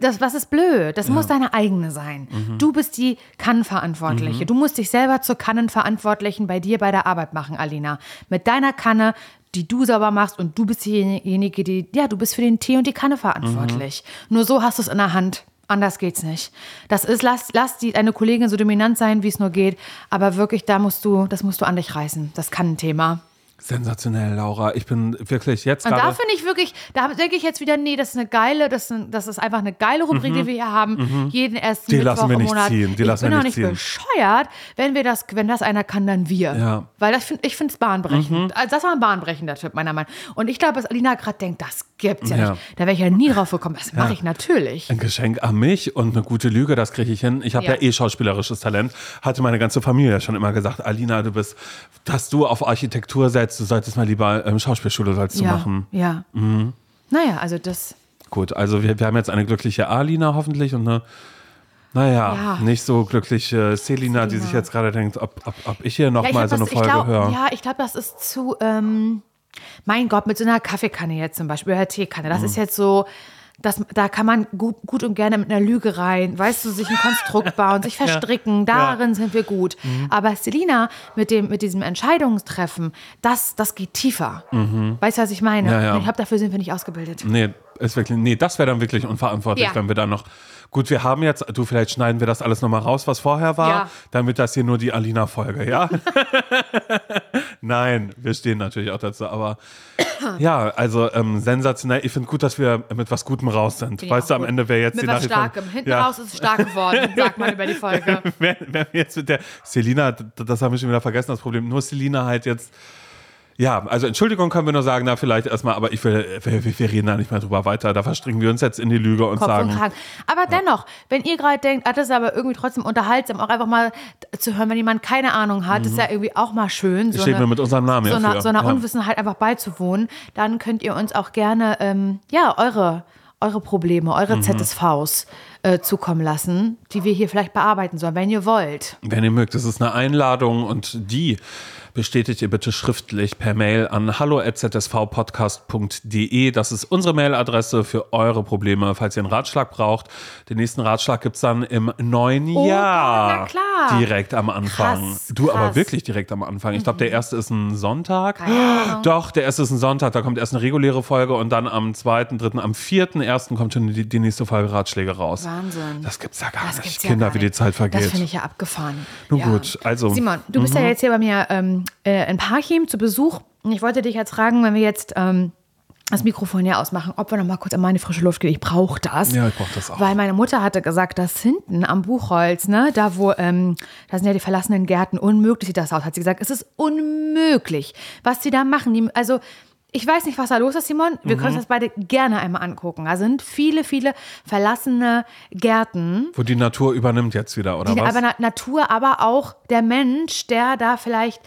Speaker 1: Das, was ist blöd? Das muss deine eigene sein.
Speaker 2: Mhm.
Speaker 1: Du bist die Kannenverantwortliche. Du musst dich selber zur Kannenverantwortlichen bei dir bei der Arbeit machen, Alina. Mit deiner Kanne, die du sauber machst und du bist diejenige, die, ja, du bist für den Tee und die Kanne verantwortlich.
Speaker 2: Mhm.
Speaker 1: Nur so hast du es in der Hand. Anders geht's nicht. Das ist, lass, lass die, deine Kollegin so dominant sein, wie es nur geht. Aber wirklich, da musst du, das musst du an dich reißen. Das kann ein Thema.
Speaker 2: Sensationell, Laura. Ich bin wirklich jetzt
Speaker 1: Und da
Speaker 2: gerade.
Speaker 1: finde ich wirklich, da denke ich jetzt wieder, nee, das ist eine geile, das ist, das ist einfach eine geile Rubrik, die wir hier haben. Jeden ersten
Speaker 2: Mhm. Die
Speaker 1: Mittwoch
Speaker 2: lassen wir
Speaker 1: im
Speaker 2: nicht
Speaker 1: Monat.
Speaker 2: ziehen, die
Speaker 1: ich
Speaker 2: lassen
Speaker 1: bin
Speaker 2: wir
Speaker 1: auch
Speaker 2: nicht ziehen.
Speaker 1: bescheuert, wenn wir das, wenn das einer kann, dann wir.
Speaker 2: Ja.
Speaker 1: Weil das find, ich finde es bahnbrechend.
Speaker 2: Mhm.
Speaker 1: Also das war ein bahnbrechender Tipp, meiner Meinung nach. Und ich glaube, dass Alina gerade denkt, das gibt's ja,
Speaker 2: Ja.
Speaker 1: nicht. Da wäre ich ja nie drauf gekommen. Das mache ich natürlich.
Speaker 2: Ein Geschenk an mich und eine gute Lüge, das kriege ich hin. Ich habe ja.
Speaker 1: Ja.
Speaker 2: eh schauspielerisches Talent. Hatte meine ganze Familie schon immer gesagt, Alina, du bist, dass du auf Architektur setzt, du solltest mal lieber ähm, Schauspielschule sollst du
Speaker 1: ja,
Speaker 2: machen.
Speaker 1: ja. Naja, also das.
Speaker 2: Gut, also wir, wir haben jetzt eine glückliche Alina hoffentlich und eine Naja,
Speaker 1: Ja.
Speaker 2: nicht so glückliche Selina, die sich jetzt gerade denkt, ob, ob, ob ich hier nochmal
Speaker 1: hab
Speaker 2: so eine
Speaker 1: das-
Speaker 2: Folge
Speaker 1: glaub,
Speaker 2: höre.
Speaker 1: Ja, ich glaube, das ist zu, ähm, mein Gott, mit so einer Kaffeekanne jetzt zum Beispiel, oder Teekanne, das
Speaker 2: Mhm.
Speaker 1: ist jetzt so, das, da kann man gut, gut und gerne mit einer Lüge rein, weißt du, sich ein Konstrukt bauen, sich verstricken, darin sind wir gut.
Speaker 2: Mhm.
Speaker 1: Aber Selina, mit, dem, mit diesem Entscheidungstreffen, das, das geht tiefer. Weißt du, was ich meine?
Speaker 2: Mhm. Ja, ja.
Speaker 1: Ich glaube, dafür sind wir nicht ausgebildet.
Speaker 2: Nee, ist wirklich, nee, das wäre dann wirklich unverantwortlich,
Speaker 1: Ja.
Speaker 2: wenn wir dann noch. Gut, wir haben jetzt, du, vielleicht schneiden wir das alles nochmal raus, was vorher war,
Speaker 1: Ja.
Speaker 2: damit das hier nur die Alina-Folge, ja? Nein, wir stehen natürlich auch dazu, aber ja, also ähm, sensationell. Ich finde gut, dass wir mit was Gutem raus sind.
Speaker 1: Finde ich
Speaker 2: weißt du, am
Speaker 1: gut.
Speaker 2: Ende wäre jetzt
Speaker 1: Mit
Speaker 2: die
Speaker 1: was
Speaker 2: Nachricht
Speaker 1: Starkem. Hinten
Speaker 2: ja.
Speaker 1: raus ist es stark geworden, sagt man über die Folge.
Speaker 2: Wenn, wenn wir jetzt mit der Selina, das haben wir schon wieder vergessen, das Problem, nur Selina halt jetzt. Ja, also Entschuldigung können wir nur sagen, da vielleicht erstmal, aber ich will, wir, wir reden da nicht mehr drüber weiter. Da verstricken wir uns jetzt in die Lüge und
Speaker 1: Kopf
Speaker 2: sagen.
Speaker 1: und Kragen. Aber dennoch, wenn ihr gerade denkt, ah, das ist aber irgendwie trotzdem unterhaltsam, auch einfach mal zu hören, wenn jemand keine Ahnung hat, ist ja irgendwie auch mal schön, so
Speaker 2: Stehen Mhm. wir mit unserem Namen
Speaker 1: so einer, so einer
Speaker 2: ja.
Speaker 1: Unwissenheit einfach beizuwohnen, dann könnt ihr uns auch gerne, ähm, ja, eure, eure Probleme, eure
Speaker 2: Mhm.
Speaker 1: ZSVs äh, zukommen lassen, die wir hier vielleicht bearbeiten sollen, wenn ihr wollt.
Speaker 2: Wenn ihr mögt, das ist eine Einladung und die bestätigt ihr bitte schriftlich per Mail an hallo.zsvpodcast.de. Das ist unsere Mailadresse für eure Probleme, falls ihr einen Ratschlag braucht. Den nächsten Ratschlag gibt es dann im neuen Jahr.
Speaker 1: na klar.
Speaker 2: Direkt am Anfang.
Speaker 1: Krass,
Speaker 2: du, aber
Speaker 1: krass.
Speaker 2: wirklich direkt am Anfang. Ich glaube, der erste ist ein Sonntag. Doch, der erste ist ein Sonntag. Da kommt erst eine reguläre Folge und dann am zweiten, dritten, am vierten, ersten kommt schon die, die nächste Folge Ratschläge raus.
Speaker 1: Wahnsinn.
Speaker 2: Das gibt's ja gar
Speaker 1: Das
Speaker 2: nicht.
Speaker 1: gibt's ja
Speaker 2: Kinder,
Speaker 1: gar
Speaker 2: wie die. Zeit vergeht.
Speaker 1: Das finde ich ja abgefahren.
Speaker 2: Nun
Speaker 1: ja.
Speaker 2: gut, also-
Speaker 1: Simon, du bist ja jetzt hier bei mir ähm, äh, in Parchim zu Besuch. Und ich wollte dich jetzt fragen, wenn wir jetzt ähm, das Mikrofon hier ausmachen, ob wir noch mal kurz an meine frische Luft gehen. Ich brauche das.
Speaker 2: Ja, ich brauch das auch.
Speaker 1: Weil meine Mutter hatte gesagt, dass hinten am Buchholz, ne, da wo, ähm, da sind ja die verlassenen Gärten, unmöglich sieht das aus, hat sie gesagt. Es ist unmöglich, was sie da machen. Die, also, ich weiß nicht, was da los ist, Simon. Wir können uns das beide gerne einmal angucken. Da sind viele, viele verlassene Gärten.
Speaker 2: Wo die Natur übernimmt jetzt wieder, oder
Speaker 1: Die,
Speaker 2: was?
Speaker 1: aber Na Natur, aber auch der Mensch, der da vielleicht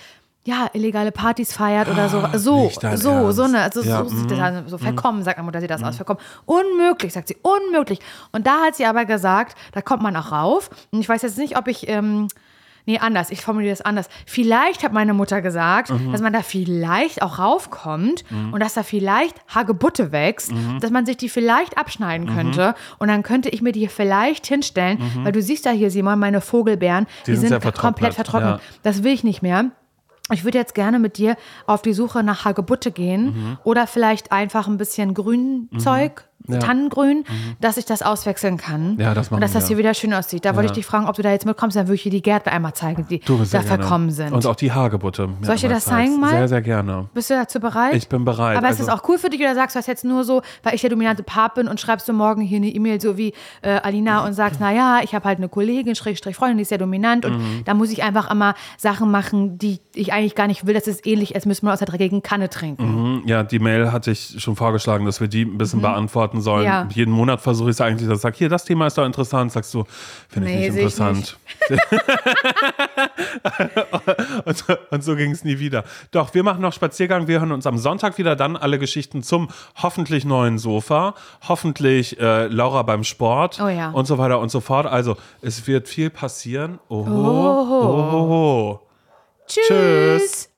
Speaker 1: ja illegale Partys feiert oder so, so,
Speaker 2: dein
Speaker 1: so,
Speaker 2: Ernst.
Speaker 1: so eine, also
Speaker 2: Ja,
Speaker 1: so sieht das aus, so verkommen, sagt meine Mutter, sieht das aus, verkommen. Unmöglich, sagt sie, unmöglich. Und da hat sie aber gesagt, da kommt man auch rauf. Und ich weiß jetzt nicht, ob ich ähm, Nee, anders. Ich formuliere das anders. Vielleicht hat meine Mutter gesagt, dass man da vielleicht auch raufkommt und dass da vielleicht Hagebutte wächst, dass man sich die vielleicht abschneiden könnte. Und dann könnte ich mir die vielleicht hinstellen, weil du siehst ja hier, Simon, meine Vogelbeeren, die,
Speaker 2: sind
Speaker 1: sind,
Speaker 2: sehr vertrocknet,
Speaker 1: komplett vertrocknet.
Speaker 2: ja.
Speaker 1: Das will ich nicht mehr. Ich würde jetzt gerne mit dir auf die Suche nach Hagebutte gehen
Speaker 2: Mhm.
Speaker 1: oder vielleicht einfach ein bisschen Grünzeug,
Speaker 2: Ja.
Speaker 1: Tannengrün, dass ich das auswechseln kann.
Speaker 2: Mhm. Ja, das machen
Speaker 1: Und dass das
Speaker 2: wir.
Speaker 1: hier wieder schön aussieht. Da wollte ich dich fragen, ob du da jetzt mitkommst, dann würde ich dir die Gärten einmal zeigen, die
Speaker 2: Du,
Speaker 1: da verkommen sind.
Speaker 2: Und auch die Hagebutte.
Speaker 1: Soll ich dir das zeigen mal?
Speaker 2: Sehr, sehr gerne.
Speaker 1: Bist du dazu bereit?
Speaker 2: Ich bin bereit.
Speaker 1: Aber ist
Speaker 2: Also-
Speaker 1: das auch cool für dich oder sagst du das jetzt nur so, weil ich der dominante Part bin und schreibst du morgen hier eine E-Mail so wie äh, Alina und sagst, naja, ich habe halt eine Kollegin, Schrägstrich Freundin, die ist sehr dominant und
Speaker 2: Mhm.
Speaker 1: da muss ich einfach immer Sachen machen, die ich eigentlich gar nicht will, dass es ähnlich ist, müssen wir aus der dreckigen Kanne trinken.
Speaker 2: Hm, Ja, die Mail hatte ich schon vorgeschlagen, dass wir die ein bisschen beantworten sollen.
Speaker 1: Mhm. Ja.
Speaker 2: Jeden Monat versuche ich es eigentlich, dass ich sage, hier, das Thema ist doch interessant. Sagst du, finde ich
Speaker 1: Nee,
Speaker 2: nicht
Speaker 1: sehe ich
Speaker 2: interessant. und, so- und so ging es nie wieder. Doch, wir machen noch Spaziergang. Wir hören uns am Sonntag wieder. Dann alle Geschichten zum hoffentlich neuen Sofa. Hoffentlich äh, Laura beim Sport.
Speaker 1: Oh ja.
Speaker 2: Und so weiter und so fort. Also, es wird viel passieren. Oho. Oho.
Speaker 1: Tschüss.
Speaker 2: Tschüss.